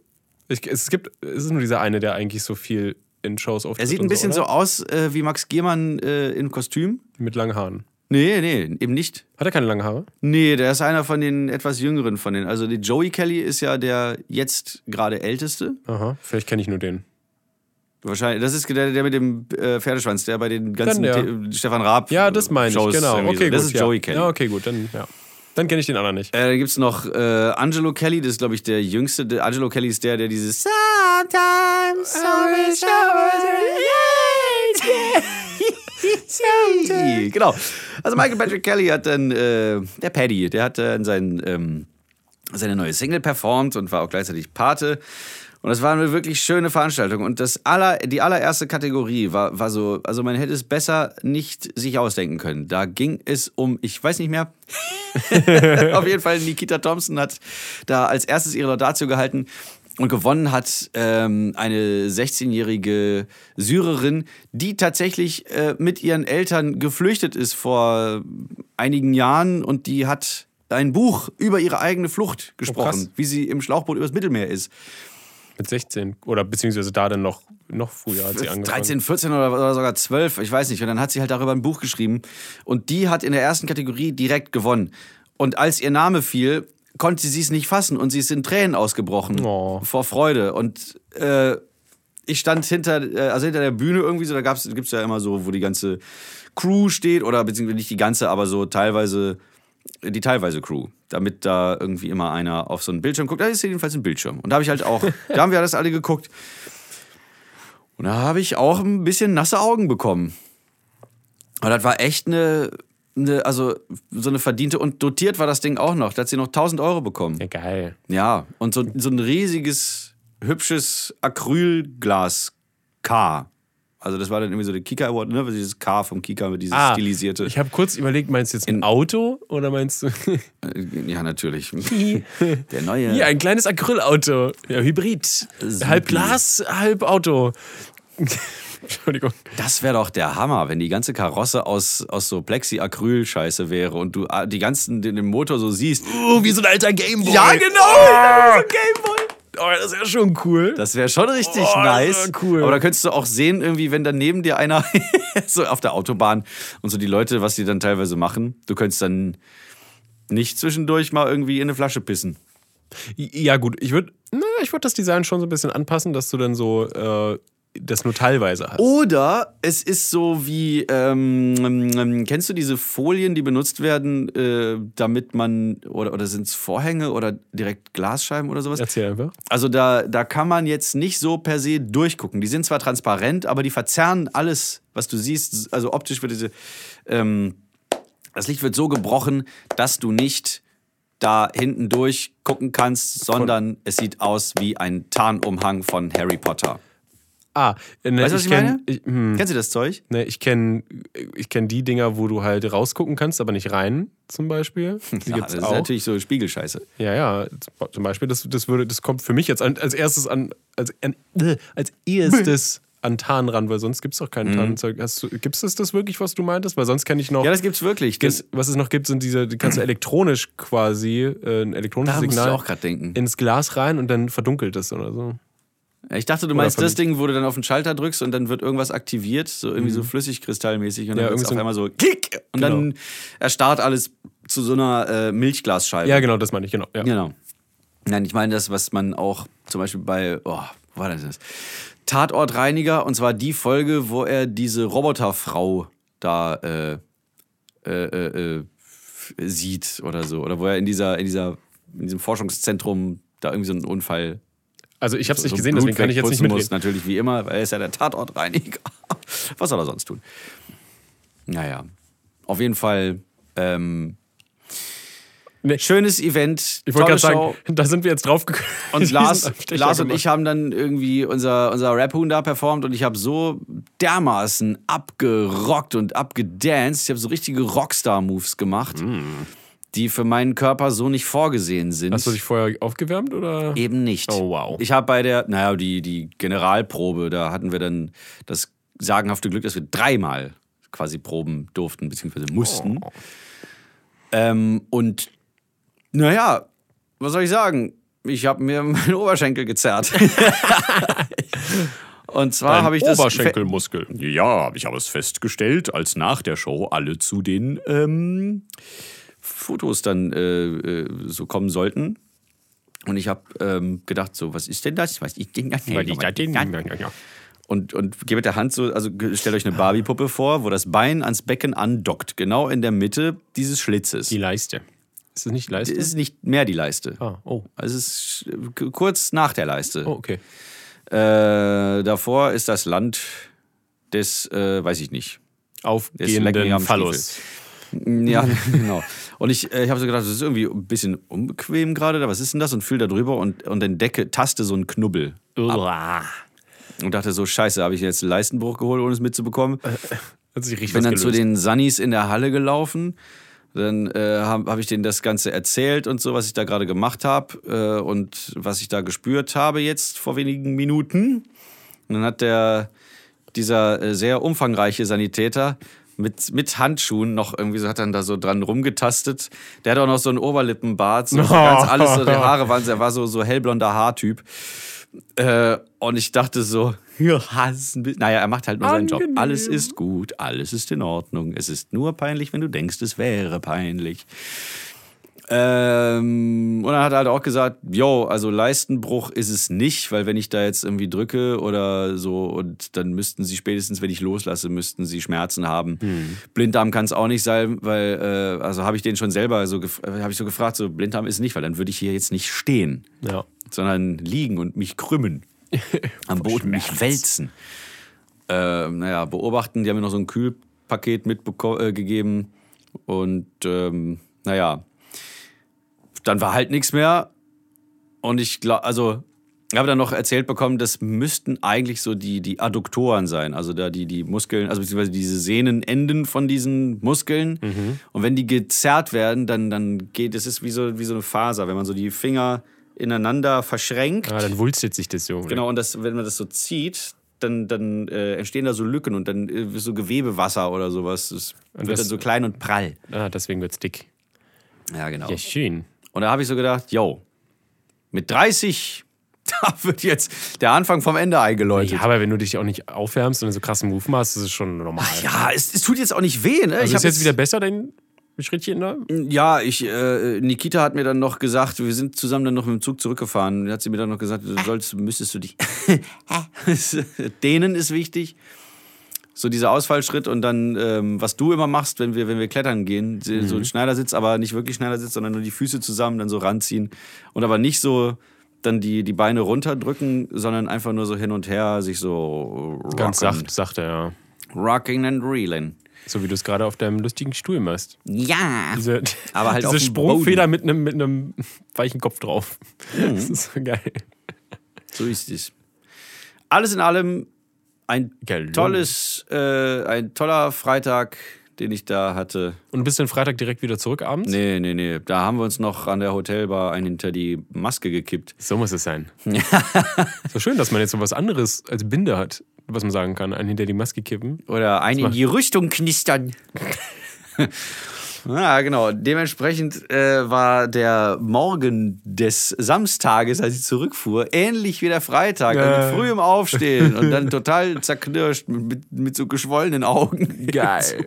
A: Ich, es gibt, es ist nur dieser eine, der eigentlich so viel in Shows auftritt.
B: Er sieht ein bisschen so,
A: oder?
B: aus äh, wie Max Giermann äh, in Kostüm.
A: mit langen Haaren.
B: Nee, nee, eben nicht.
A: Hat er keine langen Haare?
B: Nee, der ist einer von den etwas jüngeren von denen. Also die Joey Kelly ist ja der jetzt gerade älteste.
A: Aha, vielleicht kenne ich nur den.
B: Wahrscheinlich, das ist der, der mit dem äh, Pferdeschwanz, der bei den ganzen
A: Dann
B: The Stefan Raab
A: Ja, das meine ich,
B: Shows
A: genau. Okay,
B: so. Das
A: gut,
B: ist
A: ja.
B: Joey Kelly.
A: Ja, okay, gut, dann, ja. Dann kenne ich den anderen nicht.
B: Äh, dann gibt es noch äh, Angelo Kelly, das ist, glaube ich, der jüngste. Der Angelo Kelly ist der, der dieses Sometimes Sometimes Genau. Also Michael Patrick Kelly hat dann, äh, der Paddy, der hat dann sein, ähm, seine neue Single performt und war auch gleichzeitig Pate. Und das war eine wirklich schöne Veranstaltung. Und das aller, die allererste Kategorie war, war so, also man hätte es besser nicht sich ausdenken können. Da ging es um, ich weiß nicht mehr, auf jeden Fall Nikita Thompson hat da als erstes ihre Laudatio gehalten. Und gewonnen hat ähm, eine 16-jährige Syrerin, die tatsächlich äh, mit ihren Eltern geflüchtet ist vor einigen Jahren und die hat ein Buch über ihre eigene Flucht gesprochen,
A: krass.
B: wie sie im Schlauchboot übers Mittelmeer ist.
A: Mit 16 oder beziehungsweise da dann noch, noch früher hat sie angefangen.
B: 13, 14 oder, oder sogar 12, ich weiß nicht. Und dann hat sie halt darüber ein Buch geschrieben. Und die hat in der ersten Kategorie direkt gewonnen. Und als ihr Name fiel, konnte sie es nicht fassen und sie ist in Tränen ausgebrochen
A: Oh.
B: vor Freude. Und äh, ich stand hinter, äh, also hinter der Bühne irgendwie so, da gab's, gibt's ja immer so, wo die ganze Crew steht, oder beziehungsweise nicht die ganze, aber so teilweise die teilweise Crew, damit da irgendwie immer einer auf so einen Bildschirm guckt. Da ist jedenfalls ein Bildschirm. Und da habe ich halt auch, da haben wir das alle geguckt. Und da habe ich auch ein bisschen nasse Augen bekommen. Und das war echt eine, eine, also so eine verdiente und dotiert war das Ding auch noch. Da hat sie noch 1000 Euro bekommen.
A: Ja, geil.
B: Ja, und so, so ein riesiges, hübsches Acrylglas K. Also das war dann irgendwie so der Kika Award, ne? Dieses K vom Kika mit dieses stilisierte.
A: Ah, Ich habe kurz überlegt, meinst du jetzt ein Auto oder meinst du
B: Äh, ja, natürlich. der neue.
A: hier ein kleines Acrylauto? Ja, Hybrid.
B: Supi.
A: Halb Glas, halb Auto. Entschuldigung.
B: Das wäre doch der Hammer, wenn die ganze Karosse aus, aus so Plexi-Acryl-Scheiße wäre und du ah, die ganzen, den, den Motor so siehst.
A: Oh, wie so ein alter Gameboy.
B: Ja, genau! Gameboy!
A: Oh, das ja schon cool.
B: Das wäre schon richtig
A: Oh,
B: nice.
A: cool.
B: Aber da könntest du auch sehen, irgendwie, wenn dann neben dir einer so auf der Autobahn und so die Leute, was die dann teilweise machen, du könntest dann nicht zwischendurch mal irgendwie in eine Flasche pissen.
A: Ja, gut, ich würde ich würd das Design schon so ein bisschen anpassen, dass du dann so äh, das nur teilweise hast.
B: Oder es ist so wie, ähm, ähm, kennst du diese Folien, die benutzt werden, äh, damit man, oder, oder sind es Vorhänge oder direkt Glasscheiben oder sowas?
A: Erzähl einfach.
B: Also da, da kann man jetzt nicht so per se durchgucken. Die sind zwar transparent, aber die verzerren alles, was du siehst. Also optisch wird diese, ähm, das Licht wird so gebrochen, dass du nicht da hinten durchgucken kannst, sondern es sieht aus wie ein Tarnumhang von Harry Potter.
A: Ah, ne,
B: Weißt du, was ich,
A: kenn-
B: meine?
A: Ich, hm,
B: Kennst du das Zeug?
A: ne, ich kenne ich kenn die Dinger, wo du halt rausgucken kannst, aber nicht rein, zum Beispiel. Die
B: Ja,
A: gibt's
B: das
A: auch.
B: ist natürlich so Spiegelscheiße.
A: Ja, ja, zum Beispiel, das, das, würde, das kommt für mich jetzt als erstes an, als, an, äh, als erstes an Tarn ran, weil sonst gibt es doch kein Tarnzeug. Gibt es das, das wirklich, was du meintest? Weil sonst kenne ich noch.
B: Mhm. Ja, das gibt's wirklich. Das,
A: was es noch gibt, sind diese, die kannst du elektronisch quasi, äh, ein elektronisches
B: ich
A: Signal
B: auch denken.
A: ins Glas rein und dann verdunkelt es oder so.
B: Ich dachte, du meinst das Ding, wo du dann auf den Schalter drückst und dann wird irgendwas aktiviert, so irgendwie so flüssigkristallmäßig und dann
A: Mhm. Ja,
B: wird
A: irgendwie
B: auf einmal so klick und dann erstarrt alles zu so einer äh, Milchglasscheibe.
A: Ja, genau, das meine ich, genau. Ja.
B: Genau. Nein, ich meine das, was man auch zum Beispiel bei, oh, wo war das? jetzt? Tatortreiniger, und zwar die Folge, wo er diese Roboterfrau da äh, äh, äh, äh, sieht oder so. Oder wo er in dieser, in dieser, in diesem Forschungszentrum da irgendwie so einen Unfall.
A: Also ich habe es nicht
B: so
A: gesehen, deswegen kann ich jetzt nicht
B: wegputzen muss,
A: mitreden.
B: natürlich wie immer, weil er ist ja der Tatortreiniger. Was soll er sonst tun? Naja, auf jeden Fall. Ähm,
A: Nee.
B: Schönes Event,
A: Ich wollte gerade sagen, da sind wir jetzt drauf gekommen.
B: Und Lars, Lars und ich haben dann irgendwie unser, unser Rap-Huhn da performt und ich habe so dermaßen abgerockt und abgedanced. Ich habe so richtige Rockstar-Moves gemacht, die für meinen Körper so nicht vorgesehen sind.
A: Hast du dich vorher aufgewärmt oder?
B: Eben nicht.
A: Oh, wow.
B: Ich habe bei der, naja, die, die Generalprobe, da hatten wir dann das sagenhafte Glück, dass wir dreimal quasi proben durften, beziehungsweise mussten.
A: Oh.
B: Ähm, und naja, was soll ich sagen? Ich habe mir meinen Oberschenkel gezerrt. und zwar habe ich das.
A: Oberschenkelmuskel.
B: Ja, ich habe es festgestellt, als nach der Show alle zu den ähm, Fotos dann äh, äh, so kommen sollten. Und ich habe ähm, gedacht, so, was ist denn das? Was ist denn das? Und, und gehe mit der Hand so, also stellt euch eine Barbie-Puppe vor, wo das Bein ans Becken andockt, genau in der Mitte dieses Schlitzes.
A: Die Leiste. Ist das nicht Leiste?
B: ist nicht mehr die Leiste.
A: ah, oh.
B: Also es ist k- kurz nach der Leiste.
A: Oh, okay.
B: Äh, davor ist das Land des, äh, weiß ich nicht.
A: Aufgehenden
B: am
A: Phallus.
B: Ja, genau. Und ich, äh, ich habe so gedacht, das ist irgendwie ein bisschen unbequem gerade. da. Was ist denn das? Und fühl da drüber und, und entdecke, taste so einen Knubbel. Und dachte so, scheiße, habe ich jetzt einen Leistenbruch geholt, ohne es mitzubekommen.
A: Hat sich richtig
B: Bin dann zu
A: gelöst.
B: den Sunnies in der Halle gelaufen. Dann äh, habe hab ich denen das Ganze erzählt und so, was ich da gerade gemacht habe äh, und was ich da gespürt habe jetzt vor wenigen Minuten. Und dann hat der, dieser äh, sehr umfangreiche Sanitäter mit, mit Handschuhen noch irgendwie so, hat dann da so dran rumgetastet. Der hat auch noch so einen Oberlippenbart, so, so ganz alles, so die Haare waren, er war so, so hellblonder Haartyp. Äh, und ich dachte so, ja, naja, er macht halt nur seinen Job.
A: Angenehm.
B: Alles ist gut, alles ist in Ordnung. Es ist nur peinlich, wenn du denkst, es wäre peinlich. Ähm, und dann hat er halt auch gesagt, yo, also Leistenbruch ist es nicht, weil wenn ich da jetzt irgendwie drücke oder so und dann müssten sie spätestens, wenn ich loslasse, müssten sie Schmerzen haben. Blinddarm kann es auch nicht sein, weil, äh, also habe ich den schon selber so, äh, habe ich so gefragt, so Blinddarm ist nicht, weil dann würde ich hier jetzt nicht stehen
A: Ja.
B: sondern liegen und mich krümmen. Am Boden mich wälzen. Ähm, naja, beobachten, die haben mir noch so ein Kühlpaket mitgegeben. Und ähm, naja, dann war halt nichts mehr. Und ich glaube, also, ich habe dann noch erzählt bekommen, das müssten eigentlich so die, die Adduktoren sein. Also da die, die Muskeln, also beziehungsweise diese Sehnenenden von diesen Muskeln. Und wenn die gezerrt werden, dann, dann geht es ist wie so, wie so eine Faser, wenn man so die Finger ineinander verschränkt.
A: Ah, dann wulstet sich das so.
B: Genau, und das, wenn man das so zieht, dann, dann äh, entstehen da so Lücken und dann äh, so Gewebewasser oder sowas. Das wird
A: das-
B: dann so klein und prall.
A: Ah, deswegen wird's dick.
B: Ja, genau.
A: Ja, schön.
B: Und da habe ich so gedacht, yo, mit 30, da wird jetzt der Anfang vom Ende eingeläutet.
A: Ja, aber wenn du dich auch nicht aufwärmst und so krassen Move machst, ist es schon normal.
B: Ja, es, es tut jetzt auch nicht weh, ne?
A: also ist jetzt wieder besser, dein Schrittchen da?
B: Ja, ich, äh, Nikita hat mir dann noch gesagt, wir sind zusammen dann noch mit dem Zug zurückgefahren. Da hat sie mir dann noch gesagt, du sollst, müsstest du dich. Dehnen ist wichtig. So dieser Ausfallschritt und dann, ähm, was du immer machst, wenn wir, wenn wir klettern gehen, so ein Schneidersitz, aber nicht wirklich Schneidersitz, sondern nur die Füße zusammen, dann so ranziehen und aber nicht so dann die, die Beine runterdrücken, sondern einfach nur so hin und her sich so
A: Ganz
B: rocken.
A: sacht, sachte, ja.
B: Rocking and reeling.
A: So wie du es gerade auf deinem lustigen Stuhl machst.
B: Ja.
A: Diese,
B: Aber halt
A: diese Sprungfeder mit einem mit einem weichen Kopf drauf.
B: Mhm.
A: Das ist so geil.
B: So ist es. Alles in allem ein
A: Gelungen.
B: tolles, äh, ein toller Freitag, den ich da hatte.
A: Und du bist dann Freitag direkt wieder zurück abends?
B: Nee, nee, nee. Da haben wir uns noch an der Hotelbar einen hinter die Maske gekippt.
A: So muss es sein. so schön, dass man jetzt so was anderes als Binde hat, was man sagen kann. Einen hinter die Maske kippen.
B: Oder einen in die Rüstung knistern. Ja, genau. Dementsprechend äh, war der Morgen des Samstages, als ich zurückfuhr, ähnlich wie der Freitag. Also
A: Ja.
B: mit frühem Aufstehen und dann total zerknirscht mit, mit, mit so geschwollenen Augen.
A: Geil.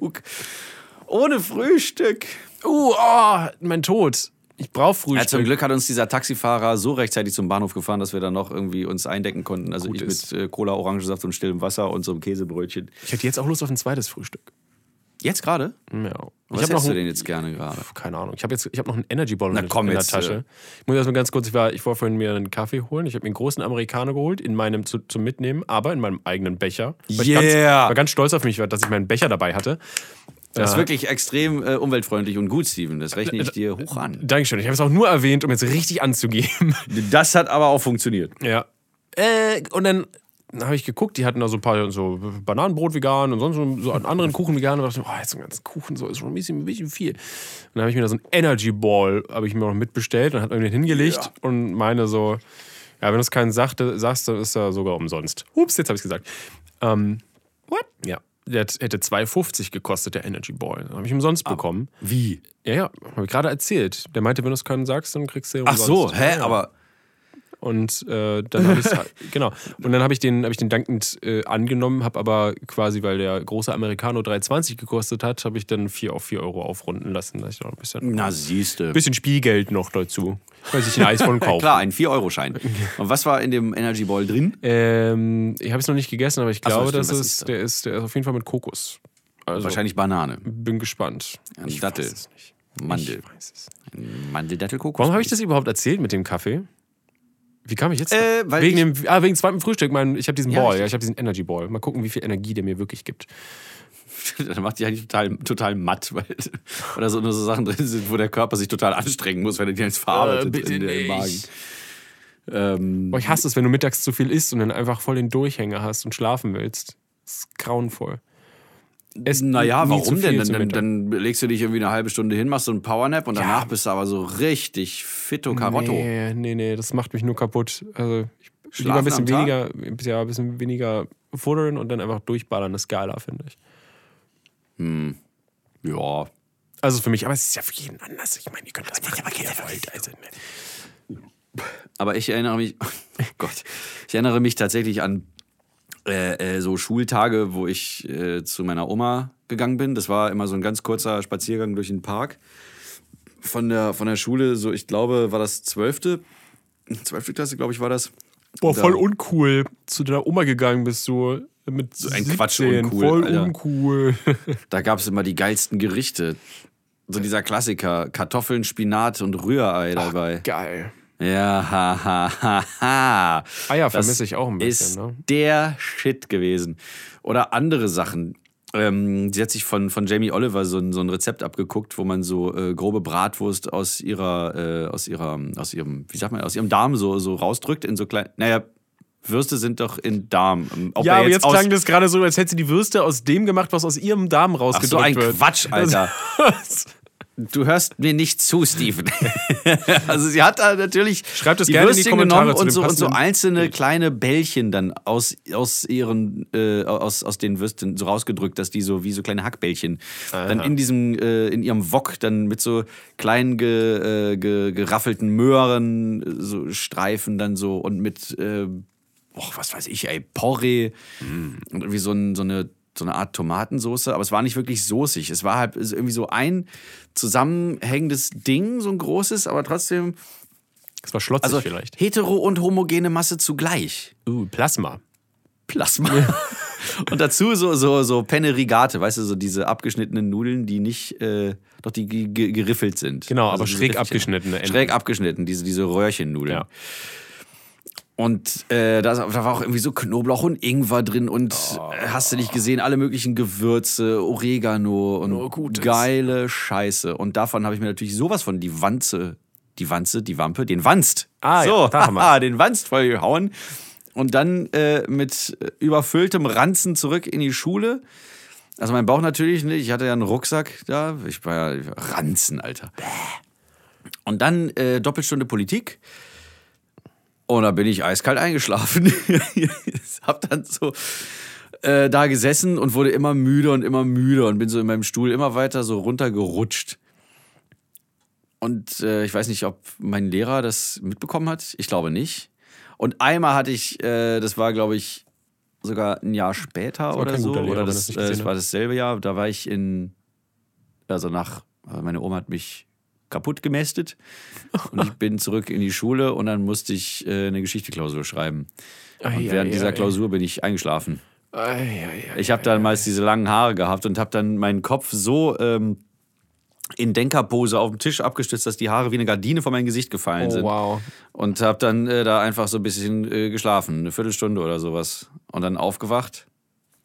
B: Ohne Frühstück.
A: Uh, oh, mein Tod. Ich brauche
B: Ja,
A: Frühstück.
B: zum Glück hat uns dieser Taxifahrer so rechtzeitig zum Bahnhof gefahren, dass wir dann noch irgendwie uns eindecken konnten. Also
A: Gut
B: ich
A: ist.
B: mit äh, Cola, Orangensaft und stillem Wasser und so einem Käsebrötchen.
A: Ich hätte jetzt auch Lust auf ein zweites Frühstück.
B: Jetzt gerade?
A: Ja.
B: Was
A: ich habe noch
B: du denn jetzt gerne gerade?
A: keine Ahnung. Ich habe jetzt ich habe noch einen Energy Ball
B: Na
A: in,
B: komm
A: in der
B: jetzt,
A: Tasche.
B: äh.
A: Ich muss erstmal ganz kurz, ich war, ich war vorhin mir einen Kaffee holen. Ich habe mir einen großen Amerikaner geholt in meinem zu, zum Mitnehmen, aber in meinem eigenen Becher. War ich
B: Yeah.
A: ganz, war ganz stolz auf mich, dass ich meinen Becher dabei hatte.
B: Das ist
A: Ja.
B: wirklich extrem äh, umweltfreundlich und gut, Steven. Das rechne
A: Äh,
B: ich dir hoch an.
A: Dankeschön. Ich habe es auch nur erwähnt, um jetzt richtig anzugeben.
B: Das hat aber auch funktioniert.
A: Ja. Äh, und dann habe ich geguckt, die hatten da so ein paar so Bananenbrot vegan und sonst so, so einen anderen Kuchen vegan und dachte, oh, jetzt so einen ganzen Kuchen, so ist schon ein bisschen, ein bisschen viel. Und dann habe ich mir da so ein Energy Ball, habe ich mir noch mitbestellt und hat irgendwie hingelegt und meine so, ja, wenn du es keinen sagt, sagst, dann ist er sogar umsonst. Ups, jetzt habe ich es gesagt. Ähm, what? Ja. Der hätte 2,50 gekostet, der Energy Ball. Habe ich umsonst bekommen.
B: Wie?
A: Ja, ja, habe ich gerade erzählt. Der meinte, wenn du es keinen sagst, dann kriegst du den
B: Ach
A: umsonst.
B: so, hä?
A: Ja, ja.
B: Aber
A: Und äh, dann habe ich genau. Und dann habe ich den, habe ich den dankend äh, angenommen, habe aber quasi, weil der große Americano 3,20 gekostet hat, habe ich dann 4 auf 4 Euro aufrunden lassen. Da ich noch ein bisschen,
B: na siehste.
A: bisschen Spielgeld noch dazu. Weil ich ein Eis von kaufe.
B: Klar, ein 4-Euro-Schein. Und was war in dem Energy Ball drin?
A: Ähm, ich habe es noch nicht gegessen, aber ich
B: so,
A: glaube,
B: stimmt,
A: das
B: was
A: ist, der ist, der ist auf jeden Fall mit Kokos. Also
B: Wahrscheinlich Banane.
A: bin gespannt.
B: Ein
A: ich
B: Dattel.
A: weiß es nicht.
B: Mandel.
A: Ich weiß es.
B: Mandeldattelkokos.
A: Warum habe ich das überhaupt erzählt mit dem Kaffee? Wie kam ich jetzt?
B: Äh,
A: da? wegen
B: ich-
A: dem, ah, wegen zweitem Frühstück. Mein, ich habe diesen
B: Ja,
A: Ball,
B: richtig.
A: ja, ich habe diesen Energy Ball. Mal gucken, wie viel Energie der mir wirklich gibt.
B: Dann macht die eigentlich total, total matt, weil oder so nur so Sachen drin sind, wo der Körper sich total anstrengen muss, wenn er die jetzt verarbeitet
A: Äh,
B: in den. Magen. Ähm,
A: Boah, ich hasse es, wenn du mittags zu viel isst und dann einfach voll den Durchhänger hast und schlafen willst. Das ist grauenvoll. Ess
B: naja, warum denn? Dann, dann, legst du dich irgendwie eine halbe Stunde hin, machst so einen Powernap und danach bist du aber so richtig fitto Karotto.
A: Nee, nee, nee, das macht mich nur kaputt. Also ich lieber
B: Schlafen
A: ein bisschen weniger, ja, ein bisschen weniger futtern und dann einfach durchballern, ist geiler, finde ich.
B: Ja.
A: Also für mich, aber es ist ja für jeden anders. Ich meine, ihr könnt das machen, ihr wollt. Also, ne.
B: Aber ich erinnere mich, oh Gott, ich erinnere mich tatsächlich an äh, äh, so Schultage, wo ich äh, zu meiner Oma gegangen bin. Das war immer so ein ganz kurzer Spaziergang durch den Park. Von der, von der Schule, so ich glaube, war das zwölfte, zwölfte Klasse, glaube ich, war das.
A: Boah,
B: Da-
A: voll uncool. Zu deiner Oma gegangen bist du mit so
B: ein Quatsch uncool,
A: Voll
B: Alter.
A: uncool.
B: Da gab es immer die geilsten Gerichte. So dieser Klassiker, Kartoffeln, Spinat und Rührei dabei.
A: Geil.
B: Ja, ha, ha, ha, ha.
A: Eier
B: Das
A: vermisse ich auch ein bisschen.
B: ist
A: Ne?
B: der Shit gewesen. Oder andere Sachen. Ähm, sie hat sich von, von Jamie Oliver so ein, so ein Rezept abgeguckt, wo man so äh, grobe Bratwurst aus ihrer, äh, aus ihrer, aus ihrem, wie sagt man, aus ihrem Darm so, so rausdrückt in so klein. Naja, Würste sind doch in Darm. Ob
A: Ja,
B: er
A: aber jetzt
B: aus-
A: klang das gerade so, als hätte sie die Würste aus dem gemacht, was aus ihrem Darm
B: Ach
A: rausgedrückt
B: so ein
A: wird.
B: Quatsch, Alter. Du hörst mir nicht zu, Steven. also sie hat da natürlich
A: Schreibt es
B: die
A: gerne in die
B: Würstchen
A: Kommentare
B: genommen und so, und so einzelne kleine Bällchen dann aus, aus ihren äh, aus, aus den Würsten so rausgedrückt, dass die so wie so kleine Hackbällchen dann in diesem äh, in ihrem Wok dann mit so kleinen ge, äh, ge, geraffelten Möhren äh, so Streifen dann so und mit äh, och, was weiß ich, ey, Porree. Und irgendwie so, ein, so, eine, so eine Art Tomatensoße, aber es war nicht wirklich soßig. Es war halt irgendwie so ein zusammenhängendes Ding, so ein großes, aber trotzdem,
A: Das war schlotzig
B: also
A: vielleicht.
B: hetero und homogene Masse zugleich.
A: Uh, Plasma.
B: Plasma. und dazu so, so, so Penne Rigate, weißt du, so diese abgeschnittenen Nudeln, die nicht, äh, doch die ge- ge- geriffelt sind.
A: Genau, aber
B: diese
A: schräg abgeschnittene Enden.
B: Schräg abgeschnitten, diese, diese Röhrchennudeln.
A: Ja.
B: Und äh, da, da war auch irgendwie so Knoblauch und Ingwer drin und äh, hast du nicht gesehen, alle möglichen Gewürze, Oregano und geile Scheiße. Und davon habe ich mir natürlich sowas von die Wanze, die Wanze, die Wampe, den Wanst.
A: Ah, ja,
B: so,
A: da haben wir.
B: den Wanst vollgehauen. Und dann äh, mit überfülltem Ranzen zurück in die Schule. Also mein Bauch natürlich nicht. Ich hatte ja einen Rucksack da. Ich war ja Ranzen, Alter. Und dann äh, Doppelstunde Politik. Und da bin ich eiskalt eingeschlafen. hab dann so äh, da gesessen und wurde immer müder und immer müder und bin so in meinem Stuhl immer weiter so runtergerutscht. Und äh, ich weiß nicht, ob mein Lehrer das mitbekommen hat. Ich glaube nicht. Und einmal hatte ich, äh, das war glaube ich sogar ein Jahr später oder so.
A: Lehrer,
B: oder das,
A: das
B: äh, das war dasselbe Jahr. Da war ich in, also nach, meine Oma hat mich kaputt gemästet und ich bin zurück in die Schule und dann musste ich äh, eine Geschichteklausur schreiben. Und
A: Ei,
B: während
A: ei,
B: dieser
A: ei.
B: Klausur bin ich eingeschlafen.
A: Ei, ei, ei,
B: Ich habe damals diese langen Haare gehabt und habe dann meinen Kopf so ähm, in Denkerpose auf dem Tisch abgestützt, dass die Haare wie eine Gardine vor mein Gesicht gefallen
A: Oh,
B: sind.
A: wow.
B: Und habe dann äh, da einfach so ein bisschen äh, geschlafen, eine Viertelstunde oder sowas. Und dann aufgewacht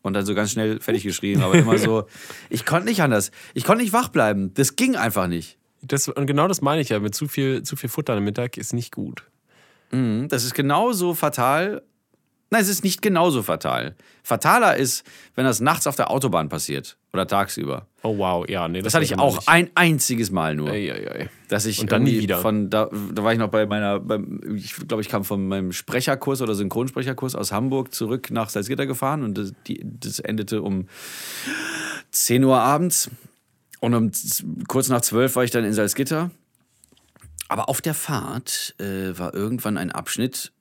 B: und dann so ganz schnell fertig geschrien, aber immer so, ich konnte nicht anders. Ich konnte nicht wach bleiben. Das ging einfach nicht.
A: Das, und genau das meine ich ja. Mit zu viel, zu viel Futter am Mittag ist nicht gut.
B: Das ist genauso fatal. Nein, es ist nicht genauso fatal. Fataler ist, wenn das nachts auf der Autobahn passiert oder tagsüber.
A: Oh wow, ja, nee.
B: Das hatte ich auch ein einziges Mal nur.
A: Ei, ei, ei.
B: Dass ich
A: Und dann nie wieder.
B: Von da, da war ich noch bei meiner, beim, ich glaube, ich kam von meinem Sprecherkurs oder Synchronsprecherkurs aus Hamburg zurück nach Salzgitter gefahren und das, die, das endete um 10 Uhr abends. Und um kurz nach 12 war ich dann in Salzgitter. Aber auf der Fahrt äh, war irgendwann ein Abschnitt,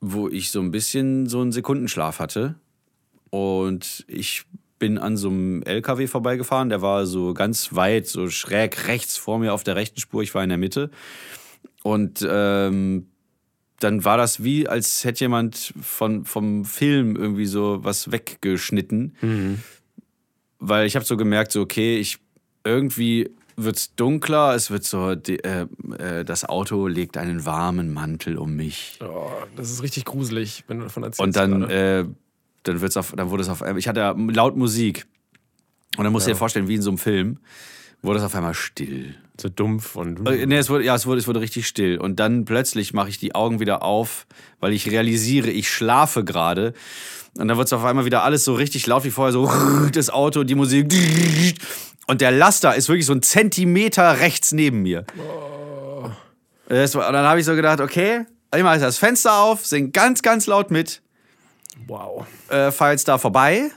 B: wo ich so ein bisschen so einen Sekundenschlaf hatte. Und ich bin an so einem LKW vorbeigefahren, der war so ganz weit, so schräg rechts vor mir auf der rechten Spur, ich war in der Mitte. Und ähm, dann war das wie, als hätte jemand von, vom Film irgendwie so was weggeschnitten. Weil ich habe so gemerkt, so okay, ich irgendwie wird's dunkler, es wird so, die, äh, äh, das Auto legt einen warmen Mantel um mich.
A: Oh, das ist richtig gruselig, wenn du davon erzählst.
B: Und dann, äh, dann wird's auf, dann wurde es auf einmal, ich hatte ja laut Musik. Und dann musst du dir vorstellen, wie in so einem Film, wurde es auf einmal still.
A: so dumpf und.
B: Äh, Nee, es wurde, ja, es wurde, es wurde richtig still. Und dann plötzlich mache ich die Augen wieder auf, weil ich realisiere, ich schlafe gerade. Und dann wird es auf einmal wieder alles so richtig laut wie vorher, so das Auto, die Musik. Und der Laster ist wirklich so ein Zentimeter rechts neben mir. Das war, und dann habe ich so gedacht, okay, ich mache das Fenster auf, sing ganz, ganz laut mit,
A: Wow.
B: äh, fahr jetzt da vorbei,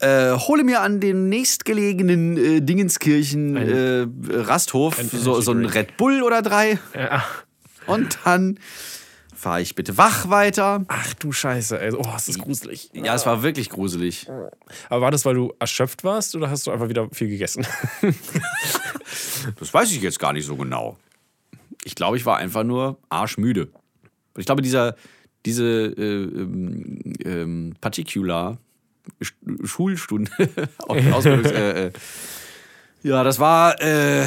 B: äh, hole mir an den nächstgelegenen äh, Dingenskirchen äh, Rasthof
A: ein
B: so, so ein Red Bull oder drei
A: Ja.
B: und dann fahre ich bitte wach weiter.
A: Ach du Scheiße, ey. Oh, es ist gruselig.
B: Ja, es war wirklich gruselig.
A: Aber war das, weil du erschöpft warst oder hast du einfach wieder viel gegessen?
B: Das weiß ich jetzt gar nicht so genau. Ich glaube, ich war einfach nur arschmüde. Und ich glaube, dieser, diese äh, ähm, ähm, Particular Sch- Schulstunde, äh, äh, ja, das war äh,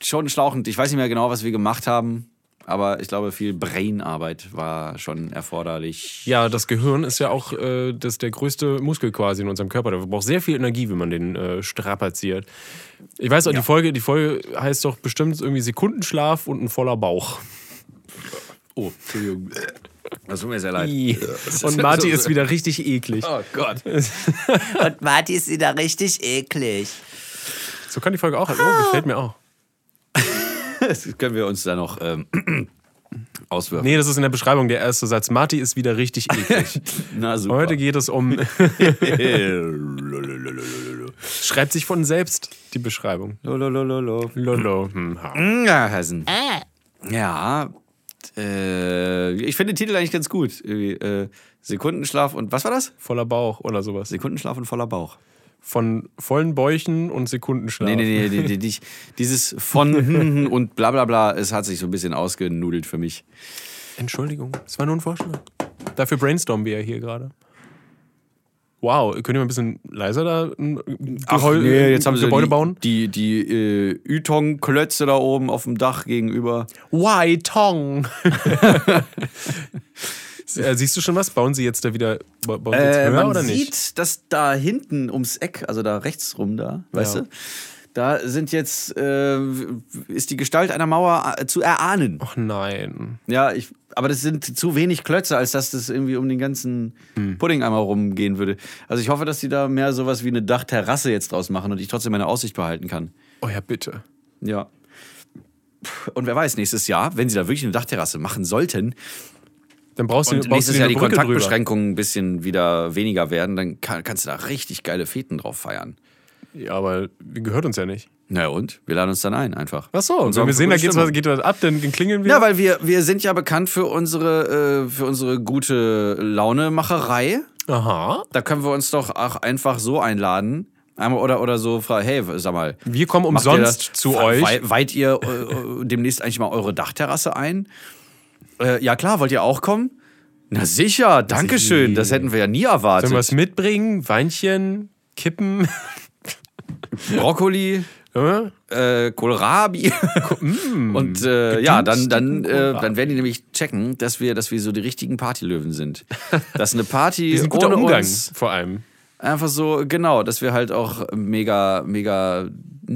B: schon schlauchend. Ich weiß nicht mehr genau, was wir gemacht haben, aber ich glaube, viel Brainarbeit war schon erforderlich.
A: Ja, das Gehirn ist ja auch äh, das, der größte Muskel quasi in unserem Körper. Der braucht sehr viel Energie, wenn man den äh, strapaziert. Ich weiß auch, die, Folge, die Folge heißt doch bestimmt irgendwie Sekundenschlaf und ein voller Bauch.
B: Oh, Entschuldigung. Das tut mir sehr leid.
A: Und Marty ist wieder richtig eklig.
B: Oh Gott.
C: Und Marty ist wieder richtig eklig.
A: So kann die Folge auch. Oh, gefällt mir auch.
B: Das können wir uns da noch ähm, auswirken.
A: Nee, das ist in der Beschreibung der erste Satz. Marty ist wieder richtig eklig.
B: Na super.
A: Heute geht es um. Schreibt sich von selbst die Beschreibung.
B: Lololololo.
A: Lolo. Hm.
B: Ja, äh, ich finde den Titel eigentlich ganz gut. Äh, Sekundenschlaf und was war das?
A: Voller Bauch oder sowas.
B: Sekundenschlaf und voller Bauch.
A: Von vollen Bäuchen und Sekundenschlaf.
B: Nee, nee, nee, nee, nee, nee dieses von und bla bla bla, es hat sich so ein bisschen ausgenudelt für mich.
A: Entschuldigung, es war nur ein Vorschlag. Dafür brainstormen wir ja hier gerade. Wow, könnt ihr mal ein bisschen leiser da ein Gehäu ein Gebäude
B: die,
A: bauen?
B: die, die äh, Ytong-Klötze da oben auf dem Dach gegenüber.
A: Wai Tong. Äh, Siehst du schon was? Bauen sie jetzt da wieder ba- bauen sie jetzt
B: Äh,
A: höher
B: man
A: oder
B: sieht,
A: nicht?
B: dass da hinten ums Eck, also da rechts rum da, weißt
A: Ja.
B: du, da sind jetzt, äh, ist die Gestalt einer Mauer äh, zu erahnen.
A: Ach nein.
B: Ja, ich, aber das sind zu wenig Klötze, als dass das irgendwie um den ganzen
A: Hm.
B: Pudding einmal rumgehen würde. Also ich hoffe, dass die da mehr sowas wie eine Dachterrasse jetzt draus machen und ich trotzdem meine Aussicht behalten kann.
A: Oh ja, bitte.
B: Ja. Und wer weiß, nächstes Jahr, wenn sie da wirklich eine Dachterrasse machen sollten
A: Dann brauchst du,
B: und
A: brauchst du
B: nächstes
A: dir
B: Jahr die
A: Brücke drüber.
B: Kontaktbeschränkungen ein bisschen wieder weniger werden, dann kann, kannst du da richtig geile Feten drauf feiern.
A: Ja, aber gehört uns ja nicht.
B: Na und? Wir laden uns dann ein, einfach.
A: Ach so,
B: Und
A: wenn wir sehen, da geht's was, geht was ab, dann, klingeln wir.
B: Ja, weil wir, wir sind ja bekannt für unsere, äh, für unsere gute Launemacherei.
A: Aha.
B: Da können wir uns doch auch einfach so einladen. Einmal oder, oder so hey, sag mal.
A: Wir kommen umsonst
B: das-
A: zu euch.
B: wei- Weiht ihr äh, demnächst eigentlich mal eure Dachterrasse ein? Äh, ja klar, wollt ihr auch kommen? Na sicher, Dankeschön. Das hätten wir ja nie erwartet.
A: Sollen wir was mitbringen? Weinchen, Kippen,
B: Brokkoli.
A: Ja?
B: äh, Kohlrabi. und äh, ja, dann, dann, äh, dann werden die nämlich checken, dass wir, dass wir so die richtigen Partylöwen sind. Dass eine Party
A: ist ein guter
B: ohne
A: Umgang,
B: uns
A: vor allem.
B: einfach so, genau, dass wir halt auch mega, mega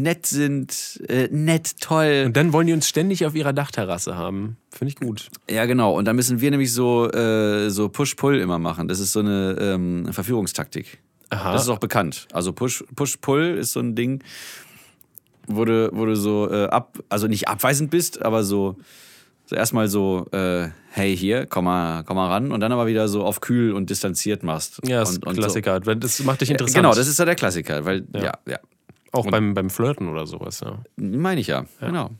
B: nett sind, äh, nett, toll.
A: Und dann wollen die uns ständig auf ihrer Dachterrasse haben. Finde ich gut.
B: Ja, genau. Und dann müssen wir nämlich so, äh, so Push-Pull immer machen. Das ist so eine ähm, Verführungstaktik.
A: Aha.
B: Das ist auch bekannt. Also Push- Push-Pull ist so ein Ding, wo du, wo du so äh, ab, also nicht abweisend bist, aber so, so erstmal so, äh, hey hier, komm mal, komm mal ran und dann aber wieder so auf kühl und distanziert machst.
A: Ja, das
B: und,
A: ist
B: und
A: Klassiker. Das macht dich
B: So.
A: interessant.
B: Genau, das ist ja der Klassiker, weil, ja, ja.
A: Auch beim, beim Flirten oder sowas. Ja.
B: Meine ich ja, genau.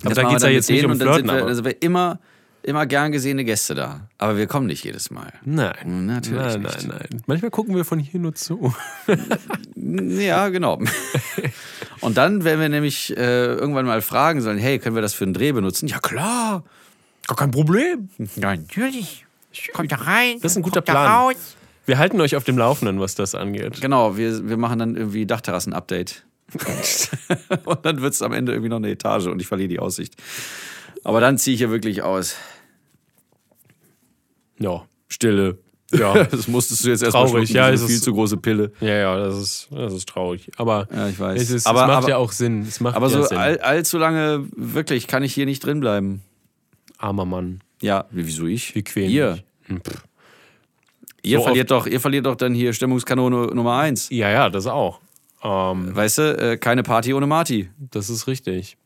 A: Aber
B: Das
A: da geht es ja jetzt nicht um
B: und dann
A: Flirten.
B: sind wir,
A: aber
B: also wir immer, immer gern gesehene Gäste da. Aber wir kommen nicht jedes Mal.
A: nein.
B: Natürlich
A: nein,
B: nicht.
A: nein, nein. Manchmal gucken wir von hier nur zu.
B: Ja, genau. Und dann werden wir nämlich äh, irgendwann mal fragen sollen, hey, können wir das für einen Dreh benutzen? Ja, klar.
A: Gar kein Problem.
B: Ja,
C: Natürlich. Kommt da rein.
A: Das ist ein guter
C: kommt da
A: Plan.
C: raus.
A: Wir halten euch auf dem Laufenden, was das angeht.
B: Genau, wir, wir machen dann irgendwie Dachterrassen-Update. und dann wird es am Ende irgendwie noch eine Etage und ich verliere die Aussicht. Aber dann ziehe ich hier wirklich aus.
A: Ja.
B: Stille.
A: Ja.
B: Das musstest du jetzt erstmal schlucken,
A: ja,
B: diese
A: es
B: viel
A: ist-
B: zu große Pille.
A: Ja, ja, das ist, das ist traurig. Aber
B: Ja, ich weiß.
A: es, ist,
B: Aber-
A: es macht
B: aber-
A: ja auch Sinn. Es macht
B: Aber
A: ja
B: so
A: Sinn.
B: all, allzu lange, wirklich, kann ich hier nicht drin bleiben.
A: Armer Mann.
B: Ja, wie- wieso ich?
A: Wir quälen
B: Ihr.
A: Hm.
B: Ihr,
A: So
B: verliert doch, ihr verliert doch dann hier Stimmungskanone Nummer eins.
A: Ja, ja, das auch. Ähm,
B: Weißt du, äh, keine Party ohne Marty.
A: das ist richtig.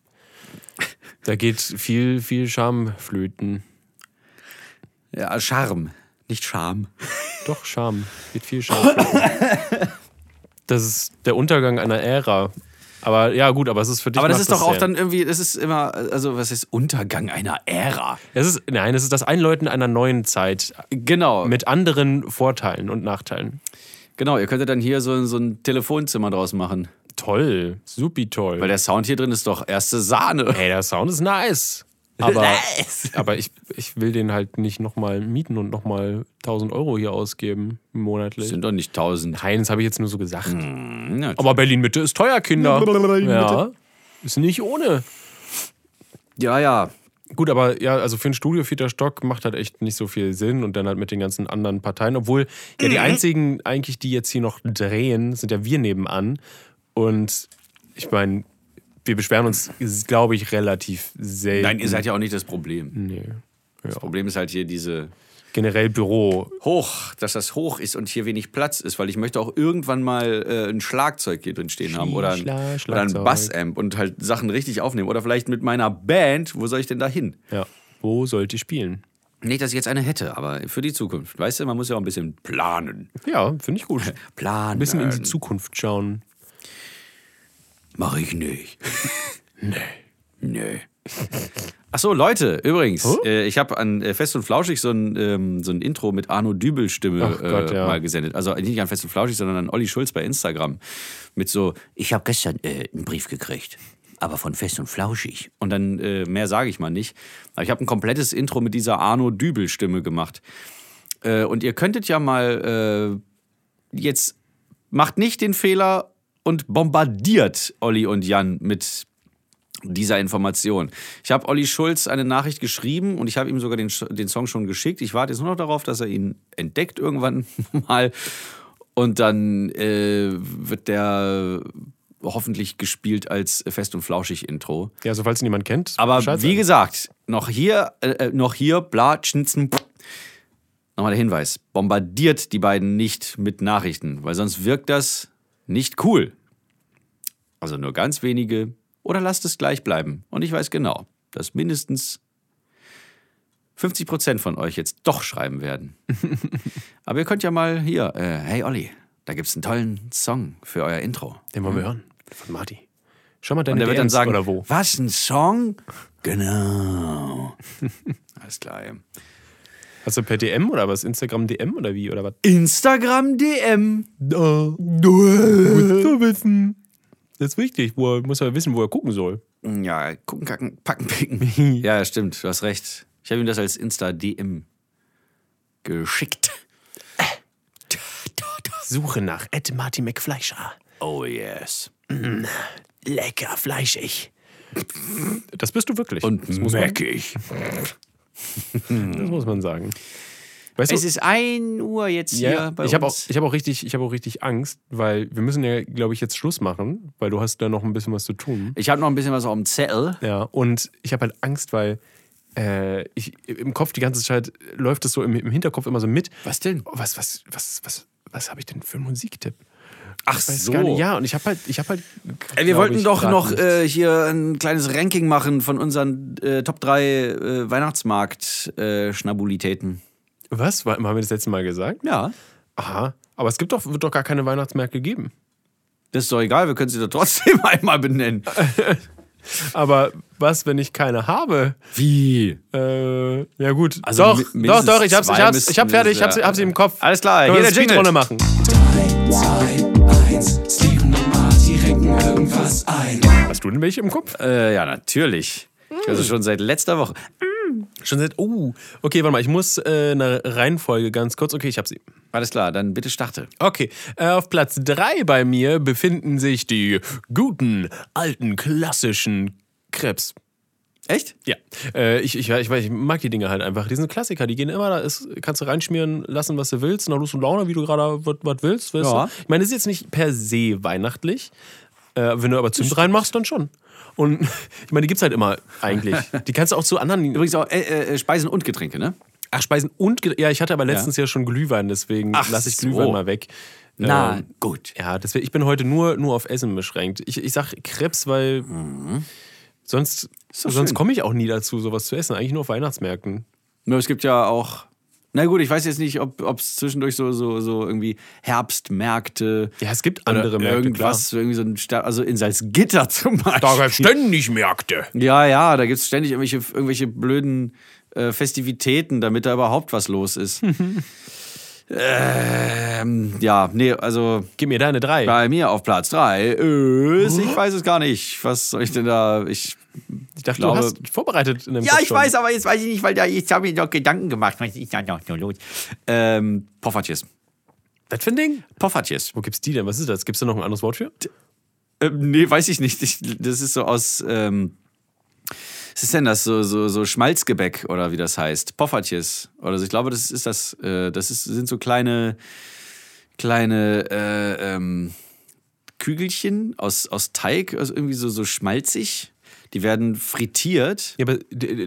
A: Da geht viel, viel Charme flöten.
B: Ja, Charme, nicht Scham.
A: Doch, Charme. Geht viel Charme flöten. Das ist der Untergang einer Ära. Aber ja, gut, aber es ist für dich.
B: Aber das ist doch auch
A: ja.
B: dann irgendwie, das ist immer, also was ist Untergang einer Ära?
A: Es ist, nein, es ist das Einläuten einer neuen Zeit
B: Genau,
A: mit anderen Vorteilen und Nachteilen.
B: genau. Ihr könntet dann hier so, so ein Telefonzimmer draus machen.
A: Toll, supi toll.
B: Weil der Sound hier drin ist doch erste Sahne.
A: Ey, der Sound ist nice. Aber,
C: Nice.
A: aber ich, ich will den halt nicht nochmal mieten und nochmal 1000 Euro hier ausgeben monatlich.
B: Sind doch nicht tausend.
A: Nein, das habe ich jetzt nur so gesagt.
B: Ja,
A: Aber Berlin-Mitte ist teuer, Kinder. Ja, ist nicht ohne.
B: ja, ja.
A: Gut, aber ja, also für ein Studio vierter Stock macht halt echt nicht so viel Sinn und dann halt mit den ganzen anderen Parteien, obwohl ja die einzigen eigentlich, die jetzt hier noch drehen, sind ja wir nebenan und ich meine, wir beschweren uns, glaube ich, relativ selten.
B: Nein, ihr seid ja auch nicht das Problem.
A: Nee.
B: Das Problem ist halt hier diese
A: Generell Büro.
B: hoch, dass das hoch ist und hier wenig Platz ist, weil ich möchte auch irgendwann mal äh, ein Schlagzeug hier drin stehen haben oder ein,
A: Schla-
B: oder ein. Bassamp und halt Sachen richtig aufnehmen oder vielleicht mit meiner Band, wo soll ich denn da hin?
A: Ja. Wo sollte ich spielen?
B: Nicht, dass ich jetzt eine hätte, aber für die Zukunft. Weißt du, man muss ja auch ein bisschen planen.
A: Ja, finde ich gut.
B: Planen.
A: Ein bisschen in die Zukunft schauen.
B: Mach ich nicht.
A: Nee.
B: Nö. Ach so, Leute, übrigens,
A: Oh?
B: äh, ich habe an äh, Fest und Flauschig so ein, ähm, so ein Intro mit Arno Dübel Stimme
A: Gott,
B: äh,
A: ja.
B: mal gesendet. Also nicht an Fest und Flauschig, sondern an Olli Schulz bei Instagram. Mit so,
C: Ich habe gestern äh, einen Brief gekriegt. Aber von Fest und Flauschig.
B: und dann äh, mehr sage ich mal nicht. Aber ich habe ein komplettes Intro mit dieser Arno Dübel Stimme gemacht. Äh, und ihr könntet ja mal jetzt, macht nicht den Fehler und bombardiert Olli und Jan mit dieser Information. Ich habe Olli Schulz eine Nachricht geschrieben und ich habe ihm sogar den, den Song schon geschickt. Ich warte jetzt nur noch darauf, dass er ihn entdeckt irgendwann mal. Und dann äh, wird der hoffentlich gespielt als Fest und Flauschig Intro.
A: Ja, also falls ihn jemand kennt.
B: Aber
A: Bescheid
B: wie gesagt, noch hier, äh, äh, noch hier, bla, schnitzen. Nochmal der Hinweis: Bombardiert die beiden nicht mit Nachrichten, weil sonst wirkt das nicht cool. Also nur ganz wenige oder lasst es gleich bleiben. Und ich weiß genau, dass mindestens 50% von euch jetzt doch schreiben werden. Aber ihr könnt ja mal hier, äh, hey Olli, da gibt's einen tollen Song für euer Intro.
A: Den wollen wir hören. Von Marty. Schau mal
B: Und
A: deine
B: der wird dann sagen,
A: oder wo.
B: was, ein Song? Genau. Alles klar. ja.
A: Hast du per DM oder was? Instagram DM oder wie? Oder was?
B: Instagram DM.
A: Du zu wissen. Das ist wichtig. Wo er, muss er wissen, wo er gucken soll.
B: Ja, gucken, kacken, packen, picken. ja, stimmt, du hast recht. Ich habe ihm das als Insta-DM geschickt.
A: Suche nach Ed Marty McFleischer.
B: Oh yes.
C: Lecker, fleischig.
A: Das bist du wirklich.
B: Und
A: das muss, man,
B: meckig.
A: das muss man sagen. Weißt
B: Es
A: du,
B: ist 1 Uhr jetzt hier
A: ja,
B: bei
A: ich habe auch,
B: uns.
A: ich hab auch, richtig- ich hab auch richtig Angst, weil wir müssen ja, glaube ich, jetzt Schluss machen, weil du hast da noch ein bisschen was zu tun.
B: Ich habe noch ein bisschen was auf dem Zettel.
A: Ja, und ich habe halt Angst, weil äh, ich, im Kopf die ganze Zeit läuft es so im, im Hinterkopf immer so mit.
B: Was denn?
A: Was, was, was, was, was habe ich denn für einen Musiktipp?
B: Ach
A: nicht. Ja, und ich habe halt, ich habe halt.
B: Ey, wir wollten
A: ich,
B: doch noch äh, hier ein kleines Ranking machen von unseren äh, Top 3 äh, Weihnachtsmarkt-Schnabulitäten.
A: Was? Haben wir das letzte Mal gesagt?
B: ja.
A: Aha. Aber es gibt doch, wird doch gar keine Weihnachtsmärkte geben.
B: Das ist doch egal, wir können sie doch trotzdem einmal benennen.
A: Aber was, wenn ich keine habe?
B: Wie?
A: Äh, ja gut.
B: Also
A: doch, doch, doch, ich hab's, ich hab's, ich hab fertig, ich hab's,
B: ja.
A: hab's im Kopf.
B: Alles klar,
A: Können
B: hier
A: wir
B: der
A: eine
B: Jingle.
A: Speedrunde machen.
D: 2, 1, Steven und Marty renken irgendwas ein.
A: Hast du denn welche im Kopf?
B: Äh, ja, natürlich. Also schon seit letzter Woche.
A: Schon seit. Oh, okay, warte mal, ich muss äh, eine Reihenfolge ganz kurz. Okay, ich hab sie.
B: Alles klar, dann bitte starte.
A: Okay, äh, auf Platz 3 bei mir befinden sich die guten, alten, klassischen Krebs.
B: Echt?
A: Ja, äh, ich, ich, ich, mag die Dinge halt einfach. Die sind Klassiker, die gehen immer, da ist, kannst du reinschmieren lassen, was du willst, nach Lust und Laune, wie du gerade was willst.
B: Ja.
A: Ich meine, es ist jetzt nicht per se weihnachtlich, äh, wenn du aber Zimt reinmachst, dann schon. Und ich meine, die gibt's halt immer eigentlich. Die kannst du auch zu anderen.
B: Übrigens auch äh, äh, Speisen und Getränke, ne?
A: Ach, Speisen und. Ge- Ja, ich hatte aber letztens ja, schon Glühwein, deswegen lasse ich
B: so.
A: Glühwein mal weg.
B: Na,
A: Ähm,
B: gut.
A: Ja, deswegen, ich bin heute nur, nur auf Essen beschränkt. Ich, ich sag Krebs, weil sonst,
B: Mhm.
A: sonst
B: schön.
A: komme ich auch nie dazu, sowas zu essen. Eigentlich nur auf Weihnachtsmärkten.
B: Nur es gibt ja auch. Na gut, ich weiß jetzt nicht, ob es zwischendurch so, so, so irgendwie Herbstmärkte.
A: Ja, es gibt andere Märkte,
B: irgendwas, irgendwie so ein also in Salzgitter zum Beispiel.
A: Da gibt's ständig Märkte.
B: Ja, ja, da gibt es ständig irgendwelche, irgendwelche blöden äh, Festivitäten, damit da überhaupt was los ist. ähm, ja, nee, also
A: Gib mir deine drei.
B: bei mir auf Platz 3 ist, ich weiß es gar nicht. Was soll ich denn da? Ich,
A: Ich dachte,
B: glaube-
A: du hast vorbereitet in dem
B: ja, ich weiß, aber jetzt weiß ich nicht, weil da, jetzt habe ich noch Gedanken gemacht. Was ist da noch los? Ähm, Poffertjes.
A: Was für ein Ding?
B: Poffertjes.
A: Wo gibt's die denn? Was ist das? Gibt's da noch ein anderes Wort für?
B: Ähm, nee, weiß ich nicht. Ich, das ist so aus. Ähm, was ist denn das? So, so, so Schmalzgebäck oder wie das heißt? Poffertjes. Oder so. Ich glaube, das ist das. Äh, das ist, sind so kleine, kleine äh, ähm, Kügelchen aus, aus Teig, also irgendwie so, so schmalzig. Die werden frittiert.
A: Ja, aber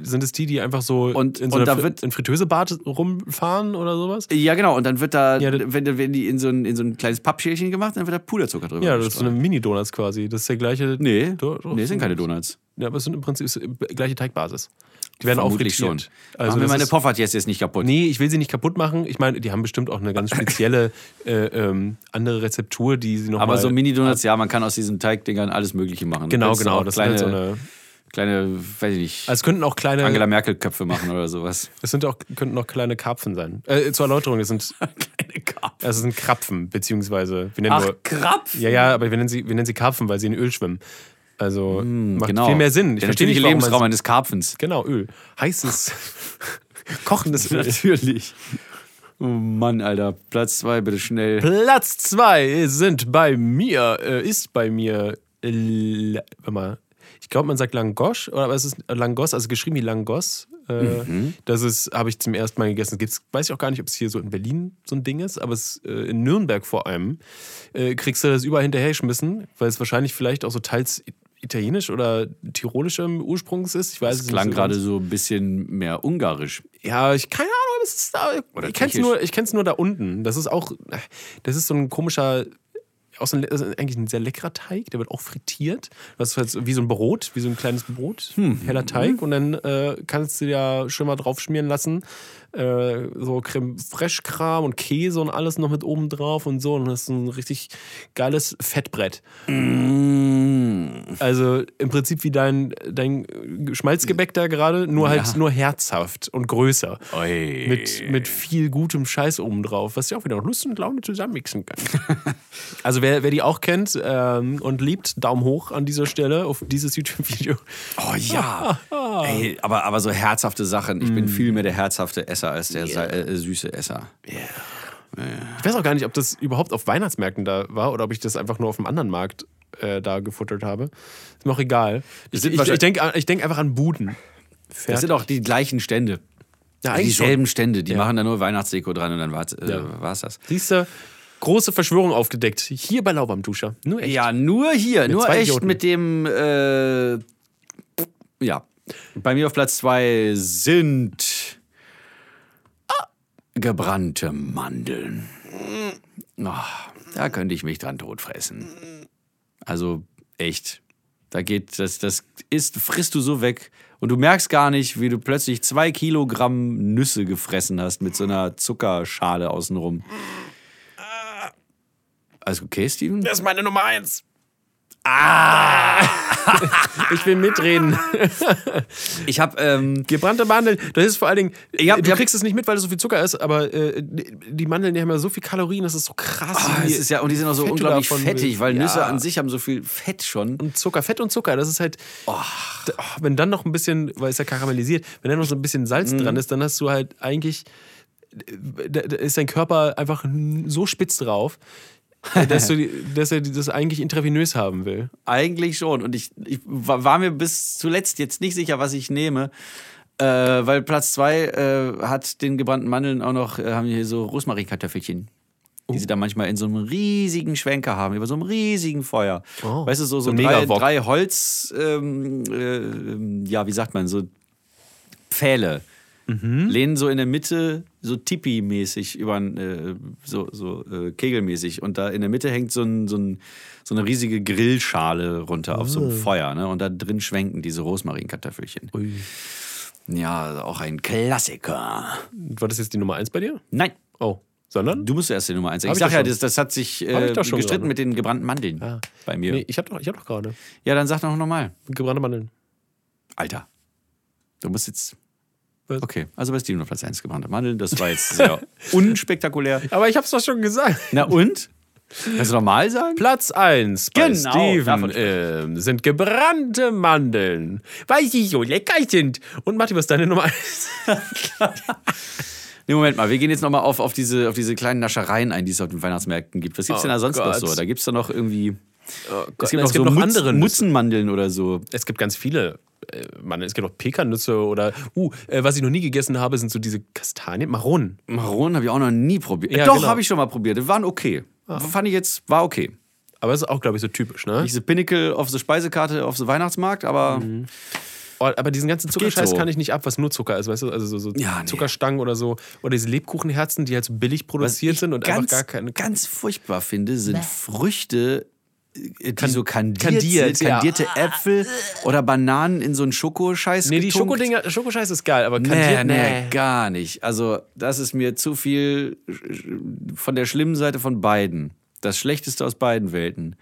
A: sind es die, die einfach so
B: Und-
A: in so
B: und da wird-
A: in Fritösebad rumfahren oder sowas?
B: Ja, genau. Und dann wird da,
A: Ja,
B: wenn, wenn die in so, ein, in so ein kleines Pappschälchen gemacht, dann wird da Puderzucker drüber.
A: Ja, das ist so eine Mini-Donuts quasi. Das ist der gleiche.
B: Nee,
A: Do-
B: nee, das sind keine Donuts.
A: Ja, aber es sind im Prinzip gleiche Teigbasis. Die werden auch
B: Vermutlich
A: frittiert.
B: schon.
A: Also
B: Machen wir meine
A: ist-
B: Poffertjes jetzt nicht kaputt.
A: Nee, ich will sie nicht kaputt machen. Ich meine, die haben bestimmt auch eine ganz spezielle äh, ähm, andere Rezeptur, die sie noch
B: Aber so Mini-Donuts, ja, man kann aus diesen Teigdingern alles Mögliche machen.
A: Genau, genau.
B: auch
A: Das
B: kleine,
A: sind halt so eine.
B: kleine, weiß ich nicht,
A: Also es könnten auch kleine.
B: Angela Merkel-Köpfe machen oder sowas.
A: Es sind auch, könnten auch kleine Karpfen sein. Äh, zur Erläuterung, das sind,
B: Kleine Karpfen.
A: das sind Krapfen, beziehungsweise wir nennen
B: Ach,
A: nur.
B: Krapfen.
A: Ja, ja, aber wir nennen sie, wir nennen sie Karpfen, weil sie in Öl schwimmen. Also macht
B: genau.
A: viel mehr Sinn. Ich
B: Der
A: verstehe nicht,
B: Lebensraum eines Karpfens.
A: Genau, Öl. Heißes, kochendes Öl.
B: Natürlich. Oh Mann, Alter. Platz zwei, bitte schnell.
A: Platz zwei sind bei mir, äh, ist bei mir, äh, warte mal, ich glaube, man sagt Langosch, oder aber es ist Langos, also geschrieben wie Langos. Äh, Das ist, habe ich zum ersten Mal gegessen. Gibt's, weiß ich auch gar nicht, ob es hier so in Berlin so ein Ding ist, aber es äh, in Nürnberg vor allem äh, kriegst du das überall hinterhergeschmissen, weil es wahrscheinlich vielleicht auch so teils italienisch oder tirolischem Ursprungs ist. Ich weiß
B: Das
A: es
B: klang gerade so ein bisschen mehr ungarisch.
A: Ja, ich keine Ahnung, es ist da,
B: Oder
A: ich kenn's nur, ich kenn's nur da unten. Das ist auch, das ist so ein komischer, auch so ein, das ist eigentlich ein sehr leckerer Teig. Der wird auch frittiert. Das ist halt wie so ein Brot, wie so ein kleines Brot,
B: Hm.
A: heller Teig. Und dann äh, kannst du ja schon mal drauf schmieren lassen. Äh, so Creme Fraiche Kram und Käse und alles noch mit oben drauf und so. Und das ist ein richtig geiles Fettbrett. Also im Prinzip wie dein, dein Schmalzgebäck da gerade, nur halt
B: Ja.
A: nur herzhaft und größer.
B: Oi.
A: Mit, mit viel gutem Scheiß oben drauf, was ja auch wieder Lust und Laune zusammenmixen kann. also wer, wer die auch kennt ähm, und liebt, Daumen hoch an dieser Stelle auf dieses YouTube-Video.
B: Oh ja. Ey, aber, aber so herzhafte Sachen. Ich bin viel mehr der herzhafte Esser als der sa- äh, süße Esser.
A: Ich weiß auch gar nicht, ob das überhaupt auf Weihnachtsmärkten da war oder ob ich das einfach nur auf einem anderen Markt äh, da gefuttert habe. Ist mir auch egal. Ich, ich, ich denke ich denk einfach an Buden.
B: Das sind auch die gleichen Stände.
A: ja, eigentlich.
B: Dieselben Stände. Die
A: Ja.
B: machen da nur Weihnachtsdeko dran und dann war es äh,
A: Ja.
B: das.
A: Siehst du, große Verschwörung aufgedeckt. Hier bei Laubarmduscher. Nur echt.
B: Ja, nur hier, nur
A: zwei
B: echt
A: Idioten.
B: mit dem. Äh, ja. Bei mir auf Platz zwei sind ah, gebrannte Mandeln. Ah, da könnte ich mich dran totfressen. Also echt. Da geht das, das ist, frisst du so weg und du merkst gar nicht, wie du plötzlich zwei Kilogramm Nüsse gefressen hast mit so einer Zuckerschale außenrum. Alles okay, Steven?
A: Das ist meine Nummer eins. Ah! ich will mitreden.
B: Ich habe ähm,
A: Gebrannte Mandeln, das ist vor allen Dingen,
B: Ich hab-
A: du
B: hab-
A: kriegst es nicht mit, weil es so viel Zucker ist, aber äh, die Mandeln, die haben ja so viel Kalorien, das ist so krass.
B: Es ist ja, und die sind auch so
A: fett
B: unglaublich fettig, weil Nüsse
A: Ja.
B: an sich haben so viel Fett schon.
A: Und Zucker, Fett und Zucker, das ist halt,
B: Oh.
A: oh, wenn dann noch ein bisschen, weil es ja karamellisiert, wenn dann noch so ein bisschen Salz
B: Mhm.
A: dran ist, dann hast du halt eigentlich, da ist dein Körper einfach so spitz drauf, dass, du, dass er das eigentlich intravenös haben will.
B: Eigentlich schon. Und ich, ich wa- war mir bis zuletzt jetzt nicht sicher, was ich nehme. Äh, weil Platz zwei äh, hat den gebrannten Mandeln auch noch, äh, haben hier so Rosmarinkartoffelchen. Die sie da manchmal in so einem riesigen Schwenker haben, über so einem riesigen Feuer.
A: Oh.
B: weißt du, so, so,
A: So
B: drei, drei Holz, ähm, äh, ähm, ja, wie sagt man, so Pfähle.
A: Mhm.
B: Lehnen so in der Mitte, so Tipi-mäßig, über äh, so, so äh, Kegelmäßig. Und da in der Mitte hängt so, ein, so, ein, so eine riesige Grillschale runter auf so
A: Ah.
B: einem Feuer. Ne? Und da drin schwenken diese Rosmarinkartoffelchen. Ja, auch ein Klassiker.
A: War das jetzt die Nummer eins bei dir?
B: Nein,
A: Oh, sondern?
B: du musst erst die Nummer eins.
A: Hab
B: Ich
A: ich
B: sag ja, das, das hat sich äh, gestritten
A: gerade.
B: mit den gebrannten Mandeln
A: Ah.
B: bei mir.
A: Nee, ich hab doch, ich hab doch gerade
B: Ja, dann sag doch nochmal.
A: gebrannte Mandeln.
B: Alter, du musst jetzt...
A: Was?
B: Okay, also bei Steven auf Platz 1 gebrannte Mandeln. Das war jetzt sehr unspektakulär.
A: Aber ich hab's doch schon gesagt.
B: Na und? Kannst du normal sagen?
A: Platz 1 bei
B: Genau,
A: Steven ähm, sind gebrannte Mandeln, weil sie so lecker sind. Und Matti, was ist deine Nummer 1?
B: Nee, Moment mal, wir gehen jetzt nochmal auf, auf, diese, auf diese kleinen Naschereien ein, die es auf den Weihnachtsmärkten gibt. Was gibt's
A: Oh
B: denn da sonst noch
A: Gott.
B: so? Da gibt's da noch irgendwie.
A: Es
B: gibt, auch so
A: noch
B: Mutz-
A: andere Nüsse.
B: Mutzenmandeln oder so.
A: Es gibt ganz viele. Äh, Mandeln. Es gibt auch Pekannüsse oder, uh, äh, was ich noch nie gegessen habe, sind so diese Kastanien, Maronen.
B: Maronen habe ich auch noch nie probiert.
A: Ja,
B: Doch,
A: genau.
B: habe ich schon mal probiert. Die waren okay. Fand ich jetzt, war okay.
A: Aber das ist auch, glaube ich, so typisch, ne?
B: Diese Pinnacle auf der Speisekarte auf dem Weihnachtsmarkt, aber
A: Oh, aber diesen ganzen Zuckerscheiß
B: so.
A: kann ich nicht ab, was nur Zucker ist, weißt du? Also so, so
B: Ja, nee.
A: Zuckerstangen oder so. Oder diese Lebkuchenherzen, die halt so billig produziert sind und
B: ganz,
A: einfach gar keine.
B: ganz furchtbar finde, sind Früchte, äh, die so kandiert,
A: kandiert,
B: sind,
A: ja.
B: kandierte Äpfel oder Bananen in so einen Schokoscheiß
A: Nee, die. Schokodinger, Schokoscheiß ist geil, aber
B: Nee,
A: kandiert,
B: nee, gar nicht. Also, das ist mir zu viel von der schlimmen Seite von beiden. Das Schlechteste aus beiden Welten.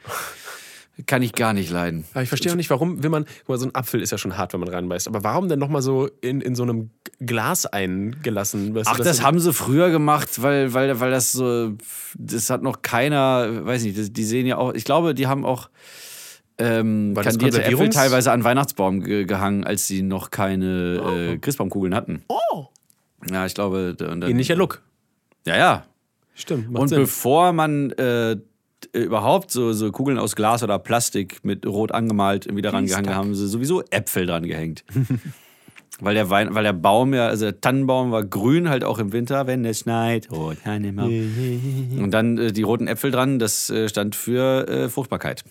B: Kann ich gar nicht leiden.
A: Aber ich verstehe auch nicht, warum will man, guck mal, so ein Apfel ist ja schon hart, wenn man reinbeißt, aber warum denn nochmal so in, in so einem Glas eingelassen? Weißt
B: Ach, das
A: du-
B: haben sie früher gemacht, weil, weil, weil das so, das hat noch keiner, weiß nicht, das- die sehen ja auch, ich glaube, die haben auch ähm,
A: War das
B: kandierte Äpfel teilweise an Weihnachtsbaum ge gehangen, als sie noch keine äh, Christbaumkugeln hatten.
A: Oh,
B: Ja, ich glaube. dann,
A: ähnlicher Look.
B: Ja, ja.
A: Stimmt,
B: Und
A: Sinn.
B: bevor man äh, überhaupt so, so Kugeln aus Glas oder Plastik mit rot angemalt wieder rangehangen haben, sie sowieso Äpfel dran gehängt. weil, der Wein, weil der Baum ja, also der Tannenbaum war grün halt auch im Winter, wenn es schneit. Oh, Tannenbaum. Und dann äh, die roten Äpfel dran, das äh, stand für äh, Fruchtbarkeit.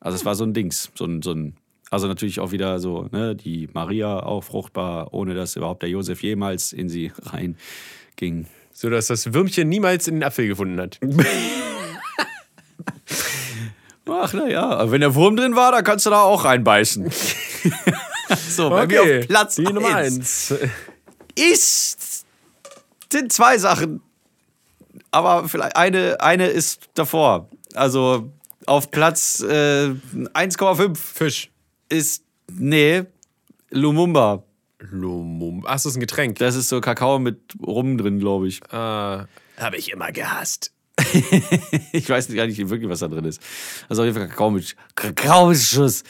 B: Also es war so ein Dings, so ein, so ein also natürlich auch wieder so, ne, die Maria auch fruchtbar, ohne dass überhaupt der Josef jemals in sie reinging.
A: So, dass das Würmchen niemals in den Apfel gefunden hat.
B: Ach, naja, wenn der Wurm drin war, dann kannst du da auch reinbeißen. so, bei mir auf Platz
A: die Nummer
B: eins.
A: 1.
B: Ist, sind zwei Sachen. Aber vielleicht eine, eine ist davor. Also auf Platz äh, 1,5
A: Fisch.
B: ist, nee, Lumumba.
A: Lumum. Ach, das ist ein Getränk.
B: Das ist so Kakao mit Rum drin, glaube ich.
A: Ah, Habe ich immer gehasst.
B: Ich weiß gar nicht wirklich, was da drin ist. Also auf jeden Fall Kakao mit, Kakao mit Schuss.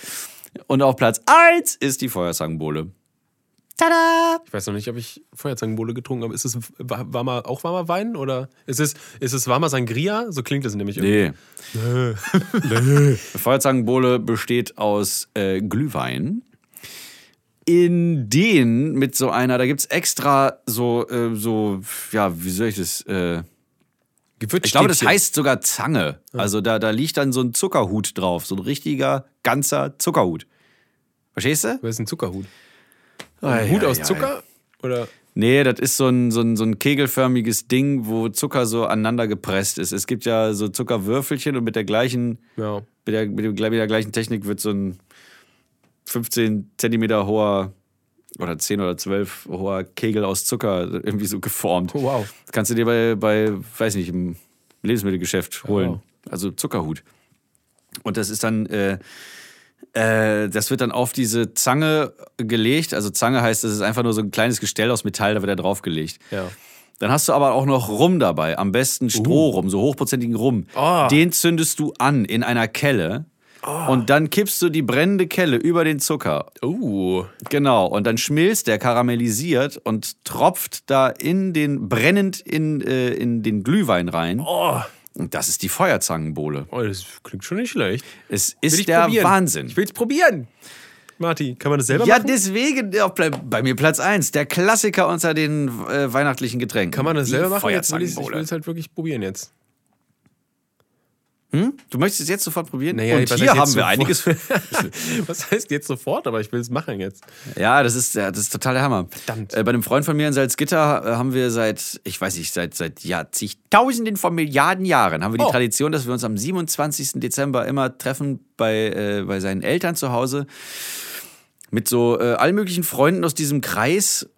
B: Und auf Platz 1 ist die Feuerzangenbowle. Tada!
A: Ich weiß noch nicht, ob ich Feuerzangenbowle getrunken habe. Ist es wa- warmer, auch warmer Wein oder ist es, ist es warmer Sangria? So klingt es nämlich irgendwie.
B: Nee. Feuerzangenbowle besteht aus äh, Glühwein. In den mit so einer, da gibt es extra so, äh, so, ja, wie soll ich das? Äh, ich glaube, das heißt sogar Zange. Also da, da liegt dann so ein Zuckerhut drauf, so ein richtiger, ganzer Zuckerhut. Verstehst du?
A: Was ist ein Zuckerhut?
B: Ei,
A: Ein Hut aus. Zucker? Oder?
B: Nee, das ist so ein, so, ein, so ein kegelförmiges Ding, wo Zucker so aneinander gepresst ist. Es gibt ja so Zuckerwürfelchen und mit der gleichen,
A: Ja.
B: mit der, mit, dem- mit der gleichen Technik wird so ein 15 Zentimeter hoher oder 10 oder 12 hoher Kegel aus Zucker irgendwie so geformt.
A: Oh, wow.
B: Das kannst du dir bei, bei, weiß nicht, im Lebensmittelgeschäft holen.
A: wow.
B: Also Zuckerhut. Und das ist dann, äh, äh, das wird dann auf diese Zange gelegt. Also Zange heißt, das ist einfach nur so ein kleines Gestell aus Metall, da wird er draufgelegt.
A: Ja.
B: Dann hast du aber auch noch Rum dabei, am besten Strohrum, so hochprozentigen Rum.
A: Oh.
B: Den zündest du an in einer Kelle. Und dann kippst du die brennende Kelle über den Zucker.
A: Oh.
B: Genau, und dann schmilzt der, karamellisiert und tropft da in den, brennend in, äh, in den Glühwein rein.
A: Oh.
B: Und das ist die Feuerzangenbowle.
A: oh, das klingt schon nicht schlecht.
B: Es ist der
A: probieren.
B: Wahnsinn.
A: Ich will es probieren. Marti, kann man das selber
B: Ja,
A: machen?
B: deswegen ja, bleib bei mir Platz 1. Der Klassiker unter den äh, weihnachtlichen Getränken.
A: Kann man das
B: Die
A: selber machen? Jetzt will ich will es halt wirklich probieren jetzt.
B: Du möchtest es jetzt sofort probieren?
A: Naja,
B: Und hier haben wir einiges.
A: Was heißt jetzt sofort? Aber ich will es machen jetzt.
B: Ja, das ist, das ist total der Hammer.
A: Verdammt.
B: Äh, bei einem Freund von mir in Salzgitter äh, haben wir seit, ich weiß nicht, seit, seit Jahrzehntausenden von Milliarden Jahren haben wir die
A: Oh.
B: Tradition, dass wir uns am 27. Dezember immer treffen bei, äh, bei seinen Eltern zu Hause mit so äh, allen möglichen Freunden aus diesem Kreis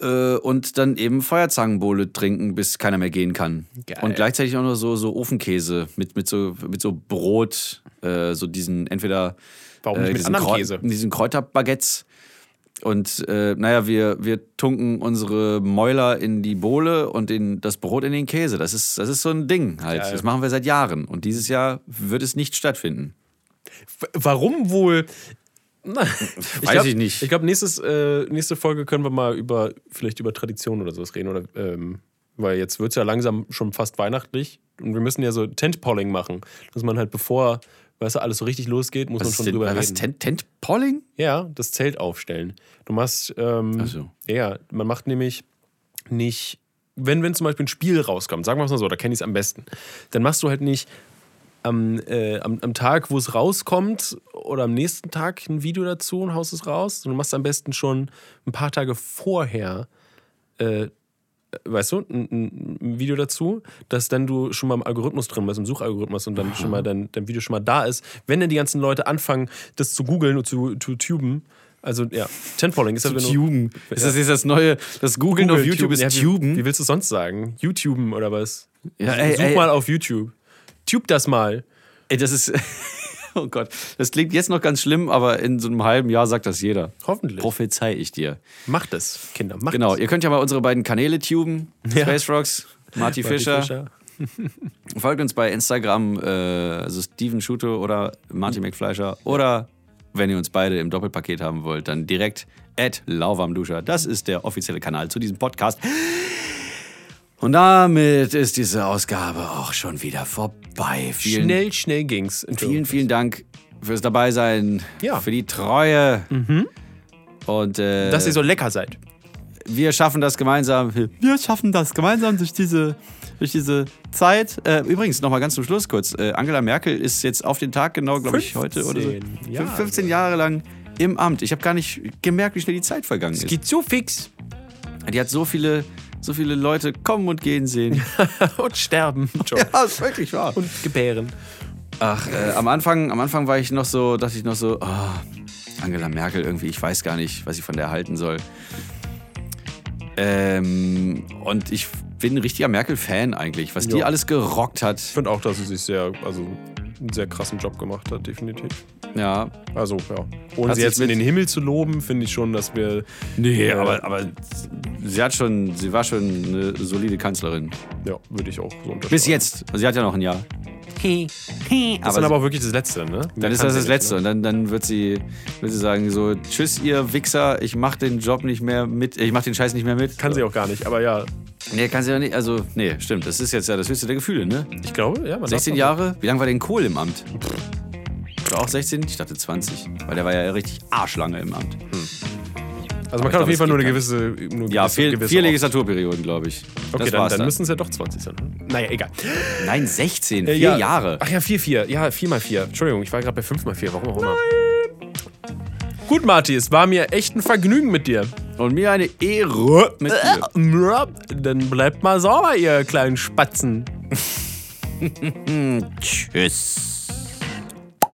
B: äh, und dann eben Feuerzangenbowle trinken, bis keiner mehr gehen kann.
A: Geil.
B: Und gleichzeitig auch noch so, so Ofenkäse mit, mit, so, mit so Brot, äh, so diesen entweder
A: Warum nicht mit
B: diesen
A: anderem
B: Kräu-
A: Käse?
B: diesen Kräuterbaguettes. Und äh, naja, wir, wir tunken unsere Mäuler in die Bohle und den, das Brot in den Käse. Das ist, das ist so ein Ding halt.
A: Geil.
B: Das machen wir seit Jahren. Und dieses Jahr wird es nicht stattfinden.
A: Warum wohl? Na,
B: Weiß
A: glaub,
B: ich nicht.
A: Ich glaube, äh, nächste Folge können wir mal über vielleicht über Traditionen oder sowas reden. Oder, ähm, weil jetzt wird es ja langsam schon fast weihnachtlich. Und wir müssen ja so Tent-Polling machen. Dass man halt bevor, weißt du, alles so richtig losgeht, muss
B: Was
A: man schon
B: denn,
A: drüber
B: was?
A: reden.
B: Tent, Tentpolling?
A: Ja, das Zelt aufstellen. Du machst, ähm,
B: Ach so.
A: ja, man macht nämlich nicht, wenn, wenn zum Beispiel ein Spiel rauskommt, sagen wir es mal so, da kenne ich es am besten, dann machst du halt nicht am, äh, am, am Tag, wo es rauskommt oder am nächsten Tag ein Video dazu und haust es raus, sondern du machst am besten schon ein paar Tage vorher äh, weißt du, ein, ein Video dazu, dass dann du schon mal im Algorithmus drin bist, im Suchalgorithmus und dann schon mal dein, dein Video schon mal da ist. Wenn dann die ganzen Leute anfangen, das zu googeln und zu, zu tuben, also ja, Tentpolling ist ja, wenn du-
B: Tuben. Ist das jetzt das neue, das Googlen auf
A: Google,
B: YouTube ist
A: Ja, wie-
B: Tuben?
A: Wie willst du sonst sagen? YouTuben oder was?
B: Ja, ey,
A: Such
B: ey.
A: mal auf YouTube. Tube das mal.
B: Ey, das ist. Oh Gott, das klingt jetzt noch ganz schlimm, aber in so einem halben Jahr sagt das jeder.
A: Hoffentlich.
B: Prophezei ich dir.
A: Macht es, Kinder, macht
B: Genau,
A: es.
B: ihr könnt ja mal unsere beiden Kanäle tuben.
A: Ja.
B: Space Rocks, Marty,
A: Marty
B: Fischer. Folgt uns bei Instagram, äh, also Steven Schuto oder Marty McFleischer. Oder wenn ihr uns beide im Doppelpaket haben wollt, dann direkt at Lauwarmduscher. Das ist der offizielle Kanal zu diesem Podcast. Und damit ist diese Ausgabe auch schon wieder vorbei. Vielen,
A: Schnell, schnell ging's.
B: vielen, vielen Dank fürs Dabeisein,
A: Ja.
B: für die Treue. Und äh,
A: Dass ihr so lecker seid.
B: wir schaffen das gemeinsam. Wir schaffen das gemeinsam durch diese, durch diese Zeit. Äh, übrigens, nochmal ganz zum Schluss kurz. Äh, Angela Merkel ist jetzt auf den Tag genau, glaube ich, heute oder so.
A: 15 Jahre.
B: 15 Jahre lang im Amt. Ich habe gar nicht gemerkt, wie schnell die Zeit vergangen ist.
A: Geht so fix.
B: Die hat so viele, so viele Leute kommen und gehen sehen.
A: und sterben.
B: ja, ist wirklich wahr.
A: Und gebären.
B: Ach, äh, am Anfang, am Anfang war ich noch so, dachte ich noch so, oh, Angela Merkel irgendwie, ich weiß gar nicht, was ich von der halten soll. Ähm, und ich bin ein richtiger Merkel-Fan eigentlich, was die
A: Ja.
B: alles gerockt hat.
A: Ich finde auch, dass sie sich sehr, also einen sehr krassen Job gemacht hat, definitiv.
B: Ja.
A: Also, ja. Ohne
B: Hat
A: sie jetzt in den Himmel zu loben, finde ich schon, dass wir.
B: Nee,
A: äh,
B: aber, aber sie hat schon, sie war schon eine solide Kanzlerin.
A: Ja, würde ich auch so unterschreiben.
B: Bis jetzt. Sie hat ja noch ein Jahr.
A: Das ist dann aber auch wirklich das Letzte, ne?
B: Dann ist das das Letzte. Und dann, dann wird, sie, wird sie sagen: so, Tschüss, ihr Wichser, ich mach den Job nicht mehr mit, ich mach den Scheiß nicht mehr mit.
A: Kann sie auch gar nicht, aber ja.
B: Nee, kann sie ja nicht. Also, nee, stimmt. Das ist jetzt ja das höchste der Gefühle, ne?
A: Ich glaube, ja. Man
B: 16
A: darf-
B: Jahre? Wie lange war denn Kohl im Amt? War auch 16? Ich dachte 20. Weil der war ja richtig arschlange im Amt.
A: Also man kann auf jeden Fall nur eine gewisse. Nur
B: Ja,
A: gewisse,
B: vier,
A: gewisse
B: vier. Legislaturperioden, glaube ich.
A: Okay,
B: das
A: dann, dann
B: dann.
A: müssen es ja doch 20 sein. ne? Naja, egal.
B: Nein, 16.
A: Äh,
B: Vier
A: ja.
B: Jahre.
A: Ach ja, 4, 4. Ja, 4 mal 4. Entschuldigung, ich war gerade bei 5 mal 4. Warum auch immer. Gut, Marti, es war mir echt ein Vergnügen mit dir.
B: Und mir eine Ehre mit dir.
A: Dann bleibt mal sauber, ihr kleinen Spatzen.
B: Tschüss.